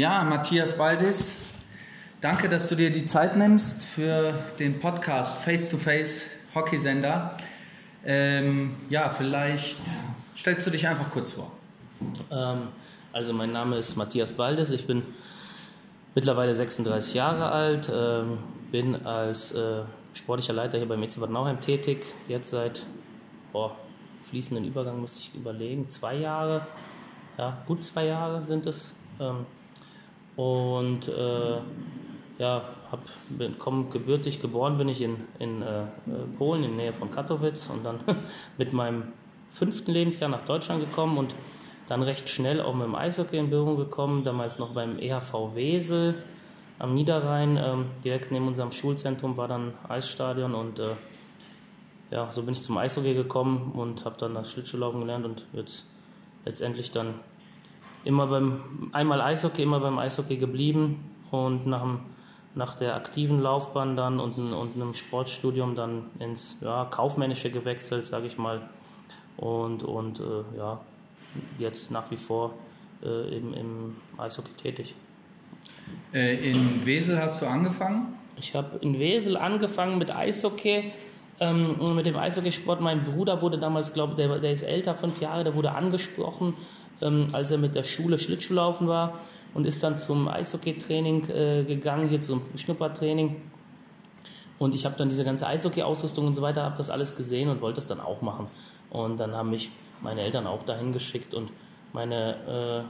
Ja, Matthias Baldis, danke, dass du dir die Zeit nimmst für den Podcast Face to Face Hockeysender. Ähm, ja, vielleicht stellst du dich einfach kurz vor. Ähm, also mein Name ist Matthias Baldes, ich bin mittlerweile 36 Jahre alt, ähm, bin als äh, sportlicher Leiter hier beim EC Bad Nauheim tätig, jetzt seit boah, fließenden Übergang müsste ich überlegen, zwei Jahre, ja, gut zwei Jahre sind es. Ähm, und äh, ja, hab, bin, komm, gebürtig geboren bin ich in, in äh, Polen, in der Nähe von Katowice und dann mit meinem fünften Lebensjahr nach Deutschland gekommen und dann recht schnell auch mit dem Eishockey in Berührung gekommen, damals noch beim EHV Wesel am Niederrhein, ähm, direkt neben unserem Schulzentrum war dann Eisstadion und äh, ja, so bin ich zum Eishockey gekommen und habe dann das Schlittschuhlaufen gelernt und jetzt letztendlich dann immer beim einmal Eishockey, immer beim Eishockey geblieben und nach, dem, nach der aktiven Laufbahn dann und, und einem Sportstudium dann ins ja, kaufmännische gewechselt, sage ich mal und und äh, ja jetzt nach wie vor äh, eben im Eishockey tätig. Äh, in Wesel hast du angefangen? Ich habe in Wesel angefangen mit Eishockey ähm, mit dem Eishockeysport. Mein Bruder wurde damals, glaube ich, der, der, ist älter, fünf Jahre, der wurde angesprochen, ähm, als er mit der Schule Schlittschuhlaufen war und ist dann zum Eishockeytraining äh, gegangen, hier zum Schnuppertraining. Und ich habe dann diese ganze Eishockey-Ausrüstung und so weiter, habe das alles gesehen und wollte das dann auch machen. Und dann haben mich meine Eltern auch dahin geschickt und meine,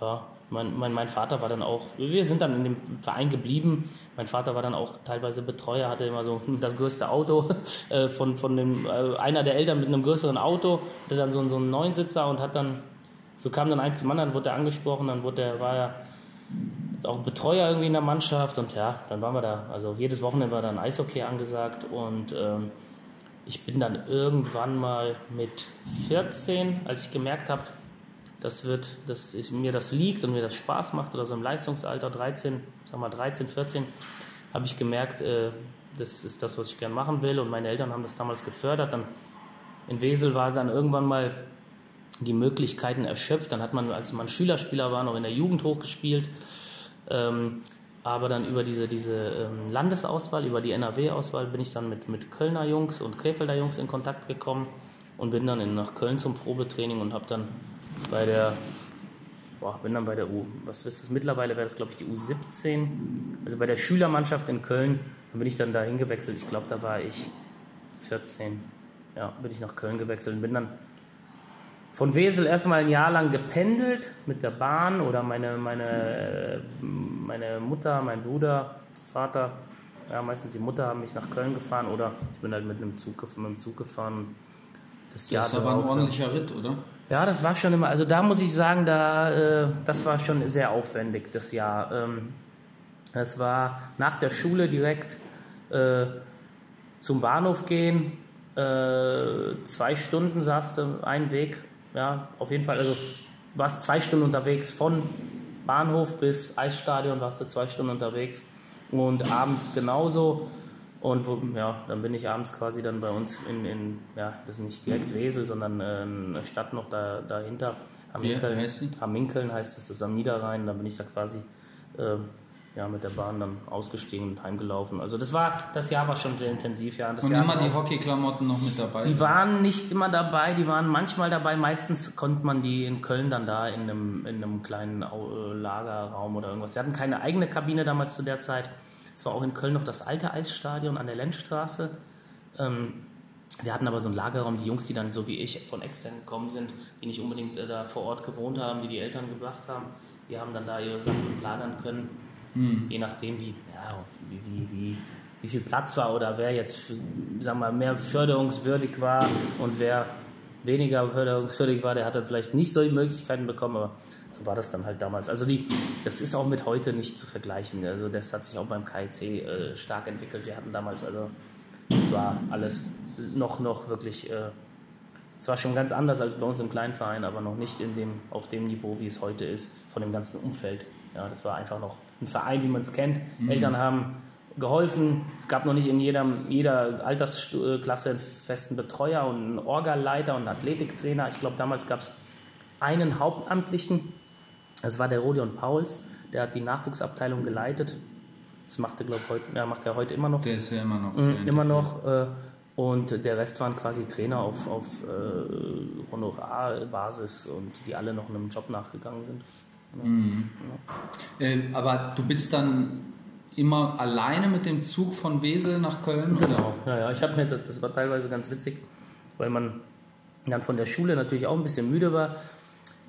äh, ja, mein, mein, mein Vater war dann auch, wir sind dann in dem Verein geblieben. Mein Vater war dann auch teilweise Betreuer, hatte immer so das größte Auto äh, von, von dem, äh, einer der Eltern mit einem größeren Auto, hatte dann so, so einen Neunsitzer und hat dann, so kam dann eins zum anderen, wurde er angesprochen, dann wurde er, war er auch Betreuer irgendwie in der Mannschaft und ja, dann waren wir da. Also jedes Wochenende war dann Eishockey angesagt und ähm, ich bin dann irgendwann mal mit 14, als ich gemerkt habe, das wird, dass ich, mir das liegt und mir das Spaß macht oder so im Leistungsalter 13, sag mal 13, 14, habe ich gemerkt, äh, das ist das, was ich gerne machen will und meine Eltern haben das damals gefördert. Dann in Wesel war dann irgendwann mal die Möglichkeiten erschöpft. Dann hat man, als man Schülerspieler war, noch in der Jugend hochgespielt. Ähm, aber dann über diese, diese ähm, Landesauswahl, über die NRW-Auswahl bin ich dann mit, mit Kölner Jungs und Krefelder Jungs in Kontakt gekommen und bin dann in, nach Köln zum Probetraining und habe dann bei der, boah, bin dann bei der U, was ist das, mittlerweile wäre das glaube ich die U17, also bei der Schülermannschaft in Köln, dann bin ich dann da hingewechselt, ich glaube da war ich 14, ja, bin ich nach Köln gewechselt und bin dann von Wesel erstmal ein Jahr lang gependelt mit der Bahn oder meine, meine, meine Mutter, mein Bruder, Vater, ja, meistens die Mutter haben mich nach Köln gefahren oder ich bin halt mit einem Zug, mit dem Zug gefahren. Das, das Jahr ist aber ein ordentlicher Ritt, oder? Ja, das war schon immer, also da muss ich sagen, da, äh, das war schon sehr aufwendig, das Jahr. Ähm, das war nach der Schule direkt äh, zum Bahnhof gehen, äh, zwei Stunden saß du einen Weg, ja, auf jeden Fall, also warst zwei Stunden unterwegs von Bahnhof bis Eisstadion, warst du zwei Stunden unterwegs und abends genauso. Und wo, ja, dann bin ich abends quasi dann bei uns in, in ja, das ist nicht direkt Wesel, sondern äh, eine Stadt noch da, dahinter. Hamminkeln, Hamminkeln heißt es, das ist am Niederrhein. Da bin ich da quasi äh, ja, mit der Bahn dann ausgestiegen und heimgelaufen. Also das war, das Jahr war schon sehr intensiv, ja. Und Jahr immer die Hockeyklamotten noch mit dabei? Die waren nicht immer dabei, die waren manchmal dabei. Meistens konnte man die in Köln dann da in einem, in einem kleinen äh, Lagerraum oder irgendwas. Wir hatten keine eigene Kabine damals zu der Zeit. Es war auch in Köln noch das alte Eisstadion an der Lenzstraße. Ähm, wir hatten aber so einen Lagerraum, die Jungs, die dann so wie ich von extern gekommen sind, die nicht unbedingt äh, da vor Ort gewohnt haben, die die Eltern gebracht haben, die haben dann da ihre Sachen lagern können. Hm. Je nachdem, wie, ja, wie, wie, wie, wie viel Platz war oder wer jetzt sagen wir, mehr förderungswürdig war und wer weniger förderungswürdig war, der hat dann vielleicht nicht solche Möglichkeiten bekommen, aber so war das dann halt damals. Also die, das ist auch mit heute nicht zu vergleichen. Also das hat sich auch beim KIC äh, stark entwickelt. Wir hatten damals also, es war alles noch, noch wirklich, äh, es war schon ganz anders als bei uns im kleinen Verein, aber noch nicht in dem, auf dem Niveau, wie es heute ist, von dem ganzen Umfeld. Ja, das war einfach noch ein Verein, wie man es kennt. Mhm. Eltern haben geholfen. Es gab noch nicht in jeder, jeder Altersklasse einen festen Betreuer und einen Orgaleiter und einen Athletiktrainer. Ich glaube, damals gab es einen Hauptamtlichen, das war der Rodion Pauls, der hat die Nachwuchsabteilung geleitet. Das macht er, glaube ich, heute, ja, macht er heute immer noch. Der ist ja immer noch. Mhm, immer noch. Äh, und der Rest waren quasi Trainer auf, auf äh, Honorarbasis und die alle noch einem Job nachgegangen sind. Mhm. Ja. Äh, aber du bist dann immer alleine mit dem Zug von Wesel nach Köln? Genau, ja, ja. Ich habe mir, das, das war teilweise ganz witzig, weil man dann von der Schule natürlich auch ein bisschen müde war.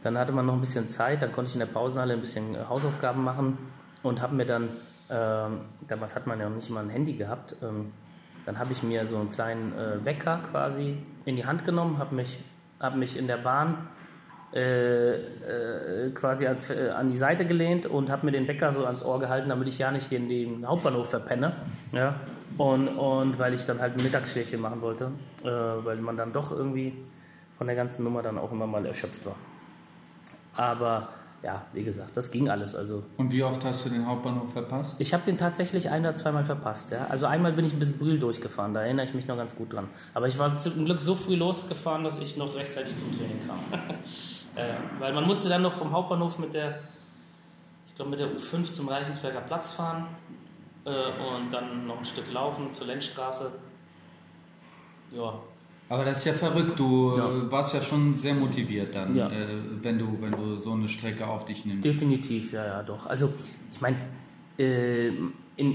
Dann hatte man noch ein bisschen Zeit, dann konnte ich in der Pausenhalle ein bisschen äh, Hausaufgaben machen und habe mir dann, ähm, damals hat man ja noch nicht mal ein Handy gehabt, ähm, dann habe ich mir so einen kleinen äh, Wecker quasi in die Hand genommen, habe mich, hab mich in der Bahn äh, äh, quasi ans, äh, an die Seite gelehnt und habe mir den Wecker so ans Ohr gehalten, damit ich ja nicht den, den Hauptbahnhof verpenne. Ja? Und, und weil ich dann halt ein Mittagsschläfchen machen wollte, äh, weil man dann doch irgendwie von der ganzen Nummer dann auch immer mal erschöpft war. Aber ja, wie gesagt, das ging alles. Also und wie oft hast du den Hauptbahnhof verpasst? Ich habe den tatsächlich ein oder zweimal verpasst. Ja? Also einmal bin ich bis Brühl durchgefahren, da erinnere ich mich noch ganz gut dran. Aber ich war zum Glück so früh losgefahren, dass ich noch rechtzeitig zum Training kam. äh, weil man musste dann noch vom Hauptbahnhof mit der, ich glaube mit der U5 zum Reichensberger Platz fahren äh, und dann noch ein Stück laufen zur Lenzstraße. Ja, aber das ist ja verrückt. Du ja. warst ja schon sehr motiviert dann, ja. äh, wenn, du, wenn du so eine Strecke auf dich nimmst. Definitiv, ja, ja, doch. Also, ich meine, äh,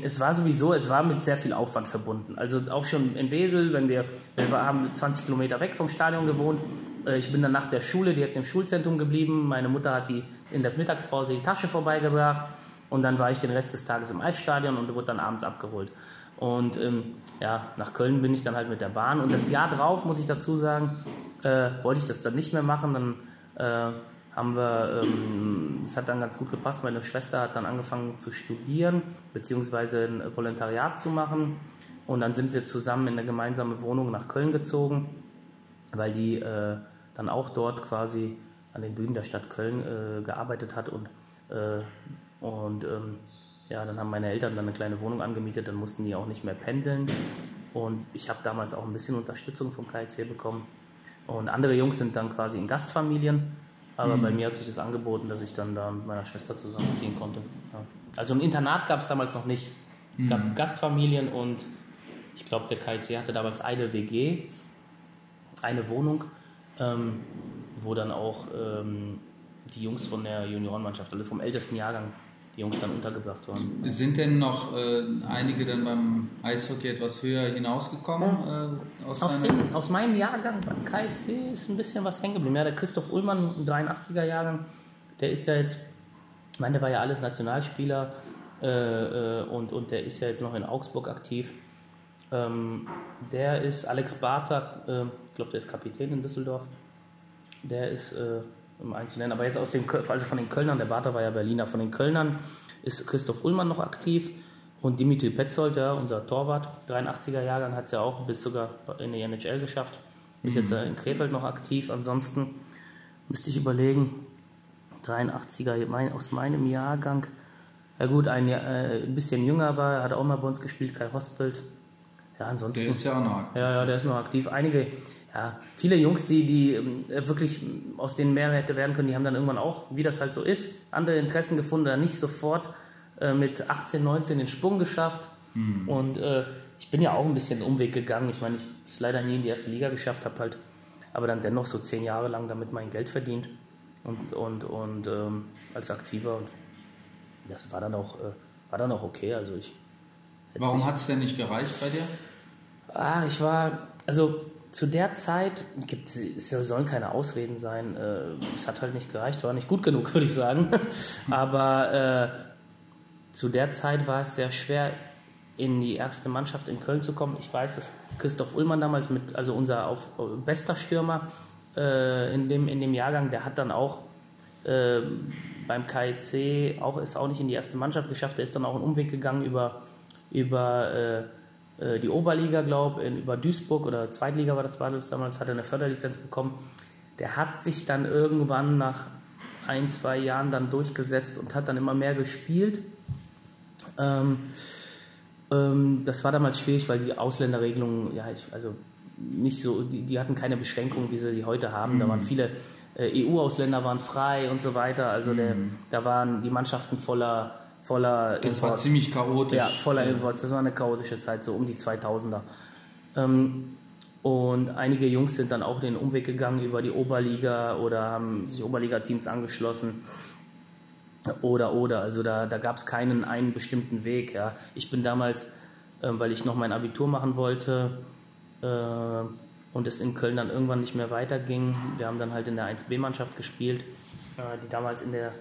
es war sowieso, es war mit sehr viel Aufwand verbunden. Also auch schon in Wesel, wenn wir, wir haben 20 Kilometer weg vom Stadion gewohnt. Äh, ich bin dann nach der Schule direkt im Schulzentrum geblieben. Meine Mutter hat die in der Mittagspause die Tasche vorbeigebracht. Und dann war ich den Rest des Tages im Eisstadion und wurde dann abends abgeholt. Und ähm, ja, nach Köln bin ich dann halt mit der Bahn. Und das Jahr drauf, muss ich dazu sagen, äh, wollte ich das dann nicht mehr machen. Dann äh, haben wir, ähm, es hat dann ganz gut gepasst. Meine Schwester hat dann angefangen zu studieren, beziehungsweise ein Volontariat zu machen. Und dann sind wir zusammen in eine gemeinsame Wohnung nach Köln gezogen, weil die äh, dann auch dort quasi an den Bühnen der Stadt Köln äh, gearbeitet hat und, äh, und ähm, ja, dann haben meine Eltern dann eine kleine Wohnung angemietet, dann mussten die auch nicht mehr pendeln. Und ich habe damals auch ein bisschen Unterstützung vom KIC bekommen. Und andere Jungs sind dann quasi in Gastfamilien. Aber mhm. bei mir hat sich das angeboten, dass ich dann da mit meiner Schwester zusammenziehen konnte. Ja. Also ein Internat gab es damals noch nicht. Es gab mhm. Gastfamilien und ich glaube, der KIC hatte damals eine WG, eine Wohnung, ähm, wo dann auch ähm, die Jungs von der Juniorenmannschaft, also vom ältesten Jahrgang, die Jungs dann untergebracht waren. Sind denn noch äh, einige dann beim Eishockey etwas höher hinausgekommen? Äh, aus, aus, dem, aus, meinem Jahrgang beim KIC ist ein bisschen was hängen geblieben. Ja, der Christoph Ullmann, 83er Jahrgang, der ist ja jetzt, ich meine, der war ja alles Nationalspieler äh, äh, und, und der ist ja jetzt noch in Augsburg aktiv. Ähm, der ist Alex Bartak, äh, ich glaube, der ist Kapitän in Düsseldorf. Der ist äh, um einzunennen. Aber jetzt aus dem, also von den Kölnern, der Barter war ja Berliner, von den Kölnern ist Christoph Ullmann noch aktiv und Dimitri Petzold, ja, unser Torwart, 83er Jahrgang, hat es ja auch bis sogar in die NHL geschafft. Ist mhm. jetzt in Krefeld noch aktiv. Ansonsten müsste ich überlegen, 83er mein, aus meinem Jahrgang. Ja gut, ein, äh, ein bisschen jünger war, hat auch mal bei uns gespielt, Kai Hospelt. Ja, ansonsten. Der ist ja auch noch aktiv. Ja, ja, der ist noch aktiv. Einige, ja, viele Jungs, die, die äh, wirklich aus denen mehr hätte werden können, die haben dann irgendwann auch, wie das halt so ist, andere Interessen gefunden, dann nicht sofort äh, mit 18, 19 den Sprung geschafft. Mhm. Und äh, ich bin ja auch ein bisschen Umweg gegangen. Ich meine, ich habe es leider nie in die erste Liga geschafft, habe halt aber dann dennoch so zehn Jahre lang damit mein Geld verdient und, und, und ähm, als Aktiver. Und das war dann auch, äh, war dann auch okay. Also ich, Warum hat es denn nicht gereicht bei dir? Ah, ich war, also zu der Zeit gibt es sollen keine Ausreden sein. Äh, es hat halt nicht gereicht, war nicht gut genug, würde ich sagen. Aber äh, zu der Zeit war es sehr schwer, in die erste Mannschaft in Köln zu kommen. Ich weiß, dass Christoph Ullmann damals mit, also unser auf, bester Stürmer äh, in, dem, in dem Jahrgang, der hat dann auch äh, beim KIC auch ist auch nicht in die erste Mannschaft geschafft. Der ist dann auch einen Umweg gegangen über über äh, äh, die Oberliga, glaube ich, über Duisburg oder Zweitliga war das, war das damals, hat er eine Förderlizenz bekommen. Der hat sich dann irgendwann nach ein, zwei Jahren dann durchgesetzt und hat dann immer mehr gespielt. Ähm, ähm, das war damals schwierig, weil die Ausländerregelungen, ja, ich, also nicht so, die, die, hatten keine Beschränkungen, wie sie die heute haben. Mhm. Da waren viele äh, EU-Ausländer waren frei und so weiter. Also der, Mhm. da waren die Mannschaften voller, voller Das war ziemlich chaotisch. ja, voller Imports. Das war eine chaotische Zeit, so um die 2000er. Ähm, und einige Jungs sind dann auch den Umweg gegangen über die Oberliga oder haben sich Oberliga-Teams angeschlossen. Oder, oder. Also da, da gab es keinen einen bestimmten Weg. Ja. Ich bin damals, ähm, weil ich noch mein Abitur machen wollte äh, und es in Köln dann irgendwann nicht mehr weiterging, wir haben dann halt in der 1B-Mannschaft gespielt, äh, die damals in der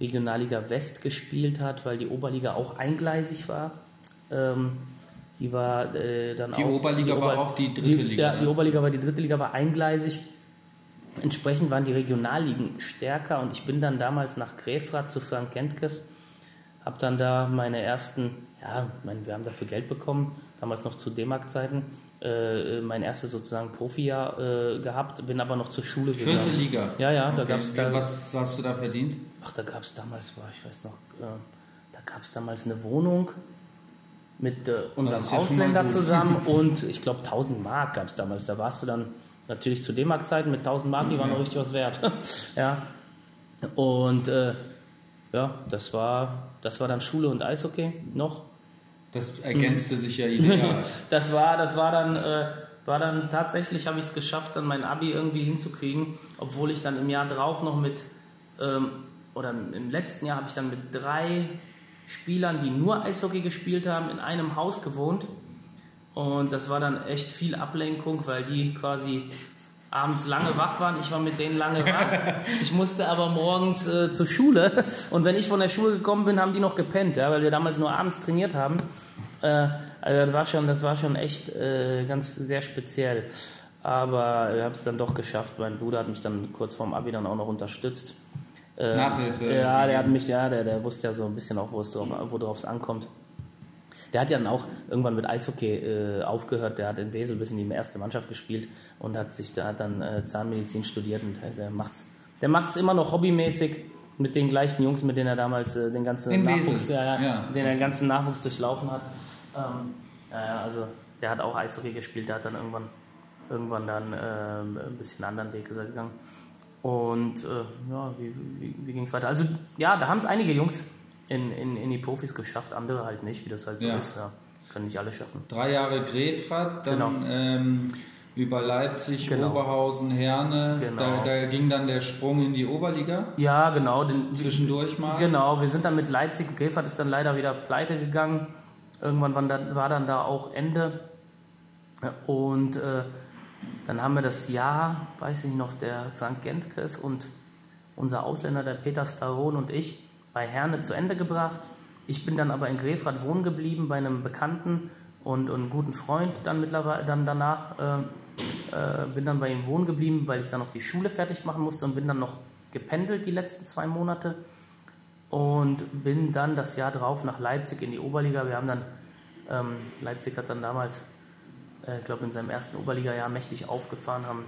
Regionalliga West gespielt hat, weil die Oberliga auch eingleisig war. Ähm, die war äh, dann Die auch. Oberliga war auch die dritte die, Liga, Ja, ne? die Oberliga war die dritte Liga, war eingleisig. Entsprechend waren die Regionalligen stärker und ich bin dann damals nach Gräfrath zu Frank Gentges, habe dann da meine ersten, ja, mein, wir haben dafür Geld bekommen, damals noch zu D-Mark-Zeiten, äh, mein erstes sozusagen Profijahr äh, gehabt, bin aber noch zur Schule Vierte gegangen. Liga. Ja, ja, da Okay. gab es da, Was hast du da verdient? Ach, da gab es damals, boah, ich weiß noch, äh, da gab es damals eine Wohnung mit äh, unserem ja Ausländer zusammen und ich glaube 1000 Mark gab es damals. Da warst du dann natürlich zu D-Mark-Zeiten mit 1000 Mark, die waren noch richtig was wert. ja. Und äh, ja, das war, das war dann Schule und Eishockey noch. Das ergänzte sich ja ideal. Das war, das war dann, äh, war dann tatsächlich, habe ich es geschafft, dann mein Abi irgendwie hinzukriegen, obwohl ich dann im Jahr drauf noch mit, ähm, oder im letzten Jahr habe ich dann mit drei Spielern, die nur Eishockey gespielt haben, in einem Haus gewohnt. Und das war dann echt viel Ablenkung, weil die quasi abends lange wach waren. Ich war mit denen lange wach. Ich musste aber morgens äh, zur Schule. Und wenn ich von der Schule gekommen bin, haben die noch gepennt, ja, weil wir damals nur abends trainiert haben. Äh, also das war schon, das war schon echt äh, ganz sehr speziell. Aber ich habe es dann doch geschafft. Mein Bruder hat mich dann kurz vorm Abi dann auch noch unterstützt. Äh, Nachhilfe. Ja, der hat mich, ja, der, der wusste ja so ein bisschen auch, wo es drauf, worauf es ankommt. Der hat ja dann auch irgendwann mit Eishockey äh, aufgehört. Der hat in Wesel bis in die erste Mannschaft gespielt und hat sich da hat dann äh, Zahnmedizin studiert und der, der macht's. Der macht's immer noch hobbymäßig mit den gleichen Jungs, mit denen er damals äh, den ganzen In Nachwuchs, ja, den er den ganzen Nachwuchs durchlaufen hat. Ähm, also der hat auch Eishockey gespielt. Der hat dann irgendwann irgendwann dann ähm, ein bisschen einen anderen Weg gegangen. Und äh, ja, wie, wie, wie ging es weiter? Also ja, da haben es einige Jungs in, in, in die Profis geschafft, andere halt nicht, wie das halt so Ja. ist. Ja. Können nicht alle schaffen. Drei Jahre Grefrath, dann Genau. ähm, über Leipzig, Genau. Oberhausen, Herne. Genau. Da, da ging dann der Sprung in die Oberliga. Ja, genau. Den, Zwischendurch mal. Genau, wir sind dann mit Leipzig, Grefert ist dann leider wieder pleite gegangen. Irgendwann war dann, war dann da auch Ende. Und äh, dann haben wir das Jahr, weiß ich noch, der Frank Gentkes und unser Ausländer, der Peter Staron und ich, bei Herne zu Ende gebracht. Ich bin dann aber in Grefrath wohnen geblieben bei einem Bekannten und, und guten Freund dann mittlerweile dann danach. Äh, äh, bin dann bei ihm wohnen geblieben, weil ich dann noch die Schule fertig machen musste und bin dann noch gependelt die letzten zwei Monate und bin dann das Jahr drauf nach Leipzig in die Oberliga. Wir haben dann, ähm, Leipzig hat dann damals, ich glaube in seinem ersten Oberliga-Jahr mächtig aufgefahren, haben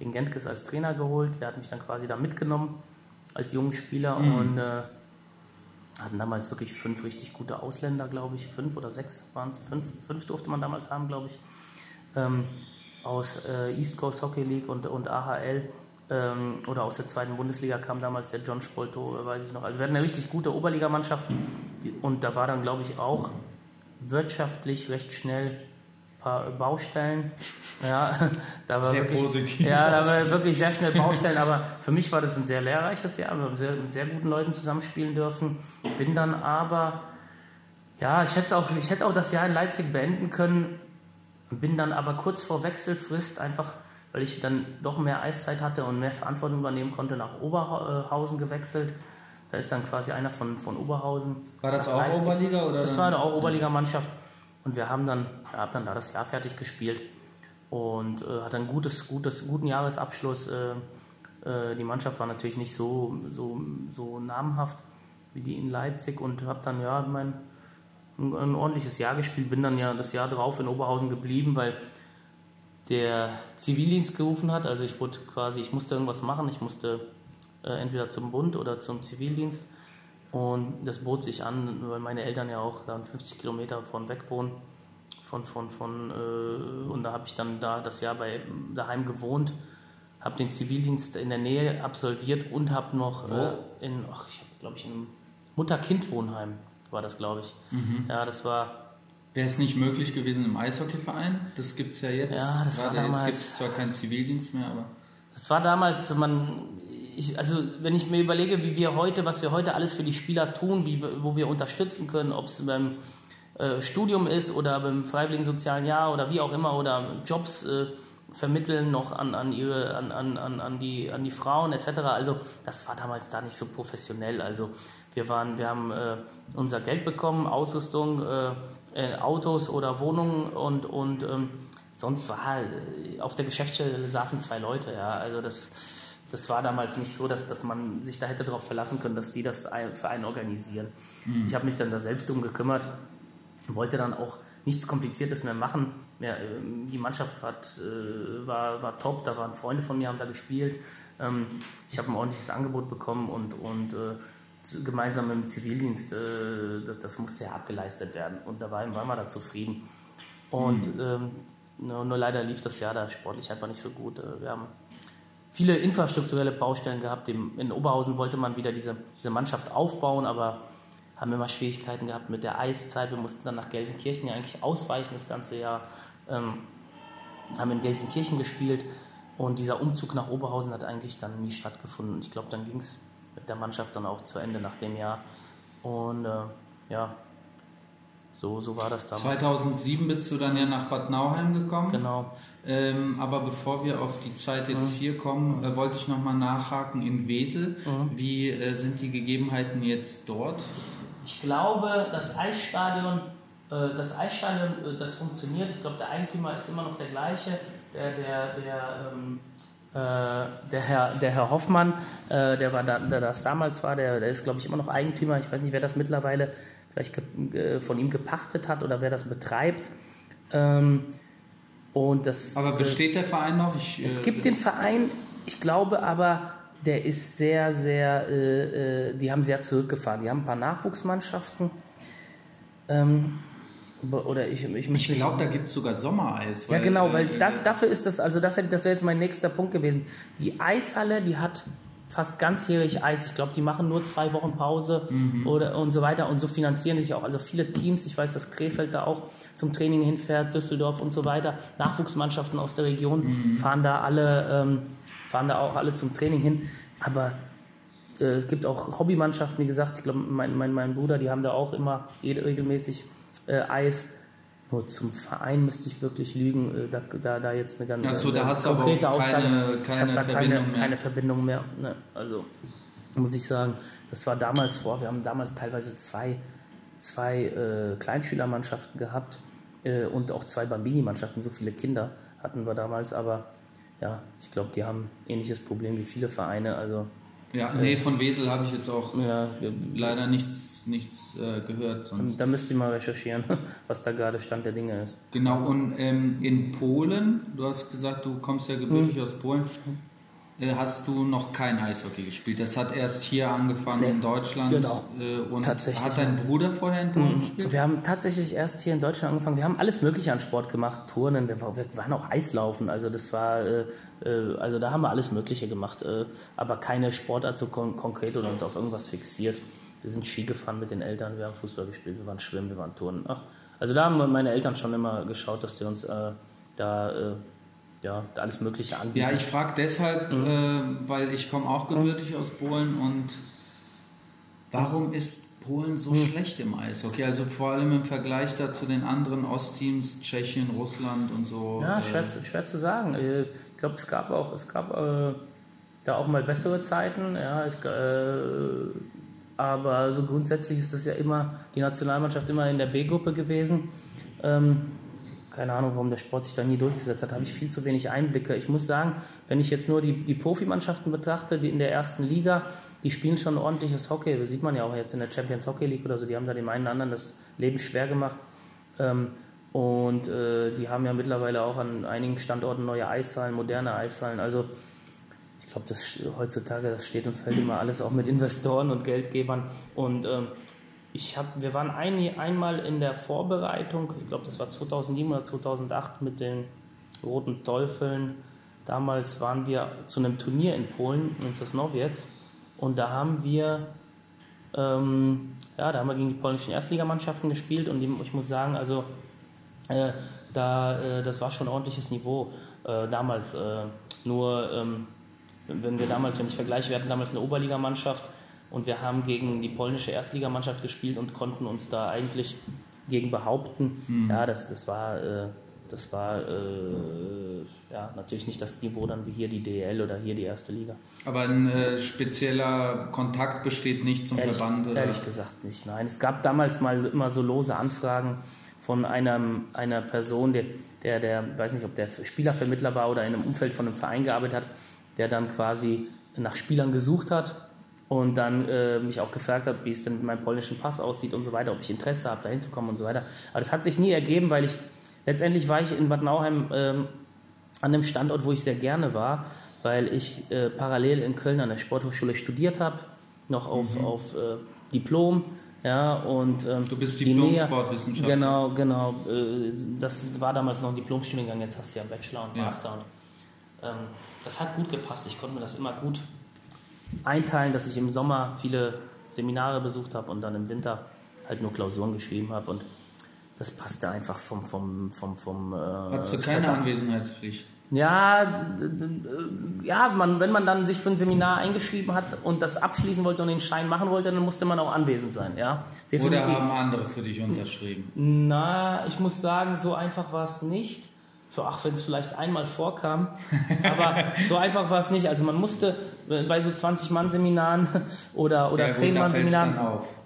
den Gentkes als Trainer geholt. Der hat mich dann quasi da mitgenommen als jungen Spieler und äh, hatten damals wirklich fünf richtig gute Ausländer, glaube ich. Fünf oder sechs waren es. Fünf, fünf durfte man damals haben, glaube ich. Ähm, aus äh, East Coast Hockey League und, und AHL ähm, oder aus der zweiten Bundesliga kam damals der John Spolto, äh, weiß ich noch. Also wir hatten eine richtig gute Oberligamannschaft Die- und da war dann, glaube ich, auch wirtschaftlich recht schnell paar Baustellen. Ja, da war Sehr wirklich, positiv. Ja, da war wirklich sehr schnell Baustellen, aber für mich war das ein sehr lehrreiches Jahr. Wir haben sehr, mit sehr guten Leuten zusammenspielen dürfen. Bin dann aber, ja, ich hätte, auch, ich hätte auch das Jahr in Leipzig beenden können, bin dann aber kurz vor Wechselfrist einfach, weil ich dann doch mehr Eiszeit hatte und mehr Verantwortung übernehmen konnte, nach Oberhausen gewechselt. Da ist dann quasi einer von, von Oberhausen. War das auch Leipzig. Oberliga? Oder Das war auch Oberligamannschaft. Und wir haben dann, ja, hab dann da das Jahr fertig gespielt und äh, hatte einen gutes, gutes, guten Jahresabschluss. Äh, äh, die Mannschaft war natürlich nicht so, so, so namhaft wie die in Leipzig und habe dann ja mein, ein, ein ordentliches Jahr gespielt. Bin dann ja das Jahr drauf in Oberhausen geblieben, weil der Zivildienst gerufen hat. Also ich wurde quasi, ich musste irgendwas machen. Ich musste äh, entweder zum Bund oder zum Zivildienst. Und das bot sich an, weil meine Eltern ja auch dann 50 Kilometer von weg wohnen. Von, von, von, äh, und da habe ich dann da das Jahr bei, daheim gewohnt. habe den Zivildienst in der Nähe absolviert und habe noch äh, in, ach, ich glaube ich, in einem Mutter-Kind-Wohnheim war das, glaube ich. Mhm. Ja, das war. Wäre es nicht möglich gewesen im Eishockeyverein? Das gibt es ja jetzt. Ja, das Gerade war damals. Jetzt gibt es zwar keinen Zivildienst mehr, aber. Das war damals, man, ich, also wenn ich mir überlege, wie wir heute, was wir heute alles für die Spieler tun, wie, wo wir unterstützen können, ob es beim äh, Studium ist oder beim freiwilligen sozialen Jahr oder wie auch immer oder Jobs äh, vermitteln noch an, an, ihre, an, an, an, die, an die Frauen etc. Also das war damals da nicht so professionell. Also wir, waren, wir haben äh, unser Geld bekommen, Ausrüstung, äh, äh, Autos oder Wohnungen und, und ähm, sonst war äh, auf der Geschäftsstelle saßen zwei Leute. Ja, also das, das war damals nicht so, dass, dass man sich da hätte darauf verlassen können, dass die das für einen organisieren. Mhm. Ich habe mich dann da selbst drum gekümmert, wollte dann auch nichts Kompliziertes mehr machen. Ja, ähm, die Mannschaft hat, äh, war, war top, da waren Freunde von mir, haben da gespielt. Ähm, ich habe ein ordentliches Angebot bekommen und, und äh, gemeinsam im Zivildienst, äh, das, das, musste ja abgeleistet werden. Und da waren, wir da zufrieden. Und mhm. ähm, nur, nur, leider lief das Jahr da sportlich einfach nicht so gut. Wir haben viele infrastrukturelle Baustellen gehabt. In Oberhausen wollte man wieder diese, diese Mannschaft aufbauen, aber haben immer Schwierigkeiten gehabt mit der Eiszeit. Wir mussten dann nach Gelsenkirchen ja eigentlich ausweichen das ganze Jahr. Ähm, haben in Gelsenkirchen gespielt und dieser Umzug nach Oberhausen hat eigentlich dann nie stattgefunden. Ich glaube, dann ging es mit der Mannschaft dann auch zu Ende nach dem Jahr. Und äh, ja, so, so war das damals. 2007 bist du dann ja nach Bad Nauheim gekommen. Genau. Ähm, aber bevor wir auf die Zeit jetzt mhm. hier kommen, äh, wollte ich nochmal nachhaken in Wesel. Mhm. Wie äh, sind die Gegebenheiten jetzt dort? Ich glaube, das Eisstadion, äh, das Eisstadion, äh, das funktioniert. Ich glaube, der Eigentümer ist immer noch der gleiche. Der, der, der ähm, äh, der, Herr, der Herr Hoffmann, äh, der, war da, der das damals war, der, der ist, glaube ich, immer noch Eigentümer. Ich weiß nicht, wer das mittlerweile vielleicht von ihm gepachtet hat oder wer das betreibt. Ähm, und das, aber besteht der Verein noch? Ich, es gibt den Verein, ich glaube aber, der ist sehr, sehr, äh, die haben sehr zurückgefahren. Die haben ein paar Nachwuchsmannschaften. Ähm, oder ich, ich, ich glaube, da gibt es sogar Sommereis. Weil, ja, genau, weil äh, das, dafür ist das, also das, das wäre jetzt mein nächster Punkt gewesen. Die Eishalle, die hat fast ganzjährig Eis. Ich glaube, die machen nur zwei Wochen Pause mhm. oder, und so weiter. Und so finanzieren sich auch. Also viele Teams, ich weiß, dass Krefeld da auch zum Training hinfährt, Düsseldorf und so weiter. Nachwuchsmannschaften aus der Region mhm. fahren da alle, ähm, fahren da auch alle zum Training hin. Aber äh, es gibt auch Hobbymannschaften, wie gesagt, ich glaube, mein, mein, mein Bruder, die haben da auch immer regelmäßig äh, Eis. Nur zum Verein müsste ich wirklich lügen, äh, da, da, da jetzt eine ganz also, da hast konkrete aber Aussage. Keine, keine ich habe da keine, mehr. keine Verbindung mehr. Ne? Also muss ich sagen, das war damals vor, wir haben damals teilweise zwei, zwei äh, Kleinschülermannschaften gehabt äh, und auch zwei Bambini-Mannschaften, so viele Kinder hatten wir damals, aber ja, ich glaube, die haben ähnliches Problem wie viele Vereine. Also ja, nee, von Wesel habe ich jetzt auch ja, leider nichts, nichts äh, gehört. Sonst. Da müsst ihr mal recherchieren, was da gerade Stand der Dinge ist. Genau, und ähm, in Polen, du hast gesagt, du kommst ja gebürtig hm. aus Polen, äh, hast du noch kein Eishockey gespielt. Das hat erst hier angefangen nee, in Deutschland. Genau. Äh, und tatsächlich. hat dein Bruder vorher in Polen mhm. gespielt? Wir haben tatsächlich erst hier in Deutschland angefangen. Wir haben alles Mögliche an Sport gemacht, Turnen, wir, waren auch Eislaufen. Also das war äh, äh, also da haben wir alles Mögliche gemacht, äh, aber keine Sportart so kon konkret oder uns auf irgendwas fixiert. Wir sind Ski gefahren mit den Eltern, wir haben Fußball gespielt, wir waren schwimmen, wir waren Turnen. Ach, also da haben meine Eltern schon immer geschaut, dass sie uns äh, da äh, ja, alles Mögliche anbieten. Ja, ich frage deshalb, mhm. äh, weil ich komme auch gebürtig aus Polen und warum ist Polen so mhm. schlecht im Eishockey? Also vor allem im Vergleich da zu den anderen Ostteams, Tschechien, Russland und so. Ja, äh, schwer, zu, schwer zu sagen glaube, es gab auch, es gab äh, da auch mal bessere Zeiten, ja, ich, äh, aber so grundsätzlich ist das ja immer, die Nationalmannschaft immer in der B-Gruppe gewesen. Ähm, keine Ahnung, warum der Sport sich da nie durchgesetzt hat, habe ich viel zu wenig Einblicke. Ich muss sagen, wenn ich jetzt nur die, die Profimannschaften betrachte, die in der ersten Liga, die spielen schon ordentliches Hockey. Das sieht man ja auch jetzt in der Champions Hockey League oder so. Die haben da dem einen oder anderen das Leben schwer gemacht. Ähm, und äh, die haben ja mittlerweile auch an einigen Standorten neue Eishallen, moderne Eishallen. Also ich glaube, das heutzutage das steht und fällt immer alles auch mit Investoren und Geldgebern. Und ähm, ich hab, wir waren ein, einmal in der Vorbereitung, ich glaube, das war 2007 oder 2008 mit den Roten Teufeln Damals waren wir zu einem Turnier in Polen, in Sosnowiec, und da haben wir, ähm, ja, da haben wir gegen die polnischen Erstligamannschaften gespielt und ich muss sagen, also äh, da, äh, das war schon ein ordentliches Niveau äh, damals. Äh, nur, ähm, wenn wir damals, wenn ich vergleiche, wir hatten damals eine Oberligamannschaft und wir haben gegen die polnische Erstligamannschaft gespielt und konnten uns da eigentlich gegen behaupten. Mhm. Ja, das, das war äh, das war äh, ja, natürlich nicht das Niveau dann wie hier die DL oder hier die erste Liga. Aber ein äh, spezieller Kontakt besteht nicht zum ehrlich, Verband? Oder? Ehrlich gesagt nicht, nein. Es gab damals mal immer so lose Anfragen von einem, einer Person, der, der, der, weiß nicht, ob der Spielervermittler war oder in einem Umfeld von einem Verein gearbeitet hat, der dann quasi nach Spielern gesucht hat und dann äh, mich auch gefragt hat, wie es denn mit meinem polnischen Pass aussieht und so weiter, ob ich Interesse habe, da hinzukommen und so weiter. Aber das hat sich nie ergeben, weil ich Letztendlich war ich in Bad Nauheim ähm, an einem Standort, wo ich sehr gerne war, weil ich äh, parallel in Köln an der Sporthochschule studiert habe, noch auf, mhm. auf äh, Diplom. Ja, und, ähm, du bist Diplom-Sportwissenschaftler. Genau, genau. Äh, das war damals noch ein Diplomstudiengang, jetzt hast du ja Bachelor und Master. Ja. Und, ähm, das hat gut gepasst. Ich konnte mir das immer gut einteilen, dass ich im Sommer viele Seminare besucht habe und dann im Winter halt nur Klausuren geschrieben habe. Und das passte einfach vom. vom, vom, vom äh, Hast du keine Setup. Anwesenheitspflicht? Ja, ja man, wenn man dann sich für ein Seminar eingeschrieben hat und das abschließen wollte und den Schein machen wollte, dann musste man auch anwesend sein. Ja? Definitiv. Oder haben andere für dich unterschrieben? Na, ich muss sagen, so einfach war es nicht. Für, ach, wenn es vielleicht einmal vorkam. Aber so einfach war es nicht. Also man musste bei so 20-Mann-Seminaren oder, oder ja, 10-Mann-Seminaren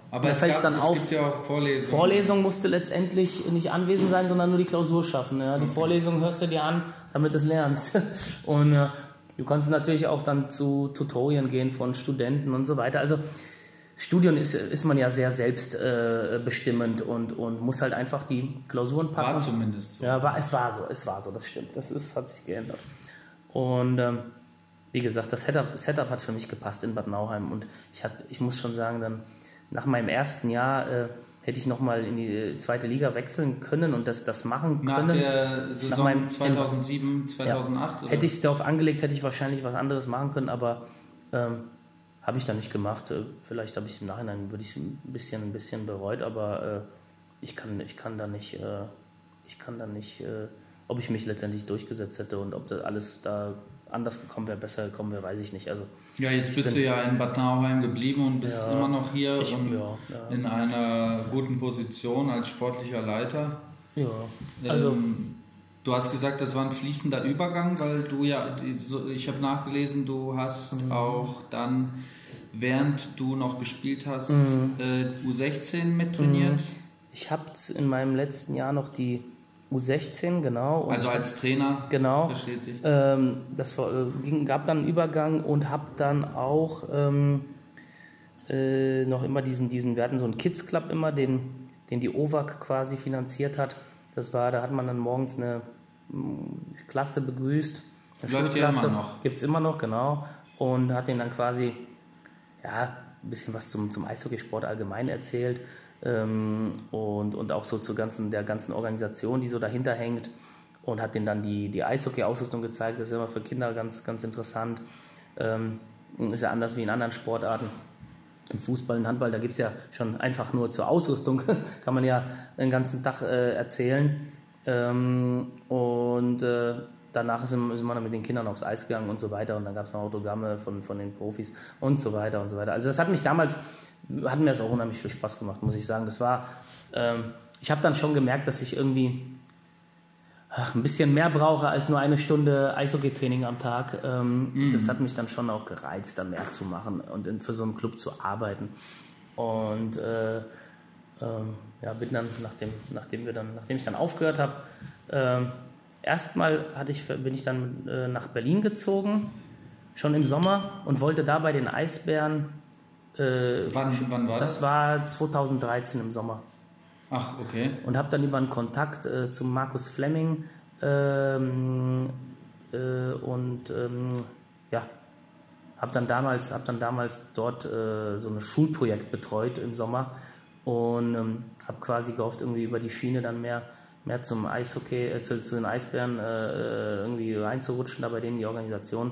aber es, gab, dann es auf, gibt ja auch Vorlesungen. Vorlesung musste letztendlich nicht anwesend sein, sondern nur die Klausur schaffen. Ja. Die okay. Vorlesung hörst du dir an, damit du es lernst. Und äh, du kannst natürlich auch dann zu Tutorien gehen von Studenten und so weiter. Also Studium ist, ist man ja sehr selbstbestimmend äh, und, und muss halt einfach die Klausuren packen. War zumindest so. Ja, war, es war so, es war so, das stimmt. Das ist, hat sich geändert. Und ähm, wie gesagt, das Setup, Setup hat für mich gepasst in Bad Nauheim und ich, hat, ich muss schon sagen, dann nach meinem ersten Jahr äh, hätte ich nochmal in die äh, zweite Liga wechseln können und das, das machen können. Nach der Saison nach meinem, 2007, 2008? Ja. Hätte ich es darauf angelegt, hätte ich wahrscheinlich was anderes machen können, aber ähm, habe ich dann nicht gemacht. Äh, vielleicht habe ich es im Nachhinein, würde ich ein bisschen, ein bisschen bereut, aber äh, ich, kann, ich kann da nicht, äh, ich kann da nicht, äh, ob ich mich letztendlich durchgesetzt hätte und ob das alles da anders gekommen wäre, besser gekommen wäre, weiß ich nicht. Also, ja, jetzt bist du ja in Bad Nauheim geblieben und bist ja, immer noch hier ich, und ja, ja. in einer guten Position als sportlicher Leiter. Ja, also. Ähm, du hast gesagt, das war ein fließender Übergang, weil du ja, ich habe nachgelesen, du hast mhm. auch dann, während du noch gespielt hast, mhm. äh, U16 mittrainiert. Mhm. Ich habe in meinem letzten Jahr noch die U16, genau. Und also als Trainer? Genau. Versteht sich. Ähm, das war, äh, ging, gab dann einen Übergang und habe dann auch ähm, äh, noch immer diesen, diesen, wir hatten so einen Kids Club immer, den, den die OVAC quasi finanziert hat. Das war, da hat man dann morgens eine mm, Klasse begrüßt. Eine Läuft ja immer noch. Gibt es immer noch, genau. Und hat den dann quasi, ja, ein bisschen was zum, zum Eishockeysport allgemein erzählt ähm, und, und auch so zur ganzen, der ganzen Organisation, die so dahinter hängt und hat denen dann die, die Eishockey-Ausrüstung gezeigt. Das ist immer für Kinder ganz, ganz interessant. Ähm, ist ja anders wie in anderen Sportarten. Im Fußball und Handball, da gibt es ja schon einfach nur zur Ausrüstung, kann man ja den ganzen Tag äh, erzählen. Ähm, und äh, danach sind, sind wir dann mit den Kindern aufs Eis gegangen und so weiter. Und dann gab es noch Autogramme von, von den Profis und so weiter und so weiter. Also das hat mich damals hat mir das auch unheimlich viel Spaß gemacht, muss ich sagen. Das war, ähm, ich habe dann schon gemerkt, dass ich irgendwie ach, ein bisschen mehr brauche als nur eine Stunde Eishockey-Training am Tag. Ähm, mhm. Das hat mich dann schon auch gereizt, da mehr zu machen und in, für so einen Club zu arbeiten. Und äh, ähm, ja, bin dann, nachdem, nachdem, wir dann, nachdem ich dann aufgehört habe, äh, erstmal hatte ich, bin ich dann äh, nach Berlin gezogen, schon im Sommer, und wollte da bei den Eisbären äh, wann, wann war das? Das war 2013 im Sommer. Ach, okay. Und habe dann über einen Kontakt äh, zu Markus Fleming ähm, äh, und ähm, ja, habe dann damals, hab dann damals dort äh, so ein Schulprojekt betreut im Sommer und ähm, habe quasi gehofft, irgendwie über die Schiene dann mehr mehr zum Eishockey, äh, zu, zu, den Eisbären äh, irgendwie reinzurutschen, da bei denen die Organisation.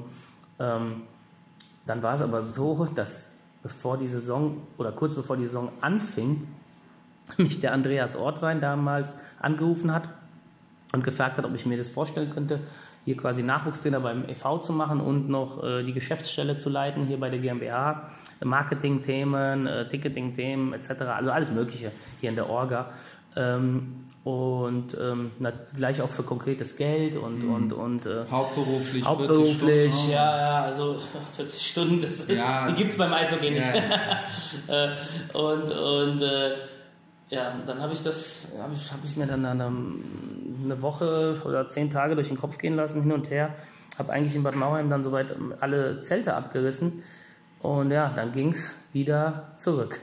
Ähm, dann war es aber so, dass bevor die Saison oder kurz bevor die Saison anfing, mich der Andreas Ortwein damals angerufen hat und gefragt hat, ob ich mir das vorstellen könnte, hier quasi Nachwuchstrainer beim EV zu machen und noch äh, die Geschäftsstelle zu leiten hier bei der GmbH, Marketing-Themen, äh, Ticketing-Themen etc., also alles Mögliche hier in der Orga. Ähm, und ähm, na, gleich auch für konkretes Geld und mhm. und und äh, hauptberuflich hauptberuflich Stunden, ja ja also 40 Stunden das, ja. die gibt es beim Eishockey nicht ja. Äh, und und äh, ja dann habe ich das habe ich, hab ich mir dann eine, eine Woche oder zehn Tage durch den Kopf gehen lassen hin und her habe eigentlich in Bad Nauheim dann soweit alle Zelte abgerissen und ja dann ging es wieder zurück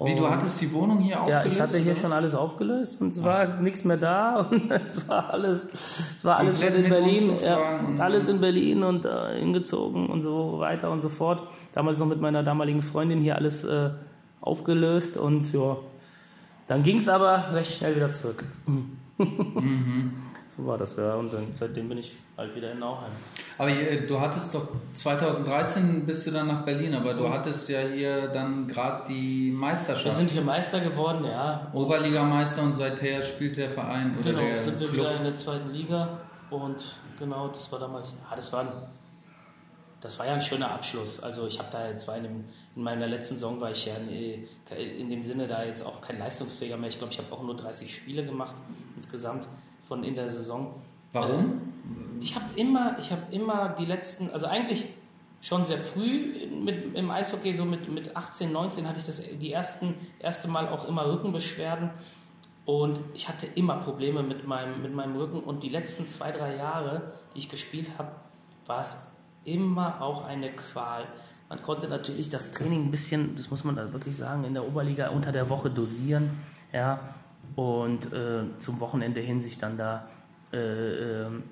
Wie, du hattest die Wohnung hier aufgelöst? Ja, ich hatte hier oder? schon alles aufgelöst und es war Ach. nichts mehr da und es war alles, es war alles in Berlin, ja, alles in Berlin und äh, hingezogen und so weiter und so fort. Damals noch mit meiner damaligen Freundin hier alles äh, aufgelöst und ja, dann ging es aber recht schnell wieder zurück. mhm. So war das, ja. Und dann, seitdem bin ich halt wieder in Nauheim. Aber äh, du hattest doch 2013 bist du dann nach Berlin, aber du hattest ja hier dann gerade die Meisterschaft. Wir sind hier Meister geworden, ja. Oberligameister und seither spielt der Verein oder genau, der sind wir Club. wieder in der zweiten Liga und genau, das war damals, ja, das war ein, das war ja ein schöner Abschluss. Also ich habe da jetzt war in, dem, in, meiner letzten Saison war ich ja in, in dem Sinne da jetzt auch kein Leistungsträger mehr. Ich glaube, ich habe auch nur 30 Spiele gemacht insgesamt von in der Saison. Warum? Äh, ich habe immer, ich habe immer die letzten, also eigentlich schon sehr früh mit, im Eishockey, so mit, mit 18, 19 hatte ich das die ersten, erste Mal auch immer Rückenbeschwerden und ich hatte immer Probleme mit meinem, mit meinem Rücken und die letzten zwei, drei Jahre, die ich gespielt habe, war es immer auch eine Qual. Man konnte natürlich das Training ein bisschen, das muss man da wirklich sagen, in der Oberliga unter der Woche dosieren. Ja, und äh, zum Wochenende hin sich dann da äh, ähm,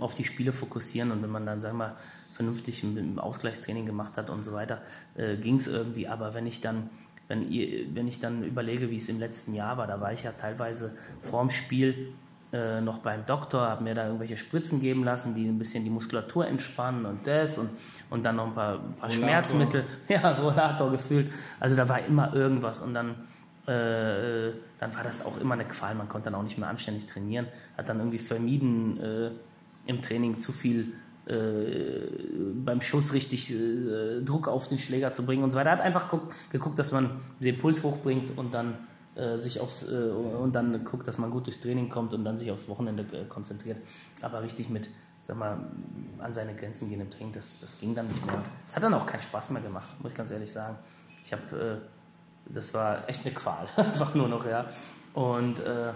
auf die Spiele fokussieren und wenn man dann, sagen wir, vernünftig ein Ausgleichstraining gemacht hat und so weiter, äh, ging es irgendwie. Aber wenn ich dann, wenn, ihr, wenn ich dann überlege, wie es im letzten Jahr war, da war ich ja teilweise vorm Spiel äh, noch beim Doktor, habe mir da irgendwelche Spritzen geben lassen, die ein bisschen die Muskulatur entspannen und das und, und dann noch ein paar, ein paar Schmerzmittel, ja, Rollator gefühlt. Also da war immer irgendwas und dann äh, dann war das auch immer eine Qual. Man konnte dann auch nicht mehr anständig trainieren. Hat dann irgendwie vermieden, äh, im Training zu viel äh, beim Schuss richtig äh, Druck auf den Schläger zu bringen und so weiter. Hat einfach guck, geguckt, dass man den Puls hochbringt und dann äh, sich aufs äh, und dann guckt, dass man gut durchs Training kommt und dann sich aufs Wochenende konzentriert. Aber richtig mit sag mal, an seine Grenzen gehen im Training, das, das ging dann nicht mehr. Es hat dann auch keinen Spaß mehr gemacht, muss ich ganz ehrlich sagen. Ich habe das war echt eine Qual, einfach nur noch, ja. Und äh,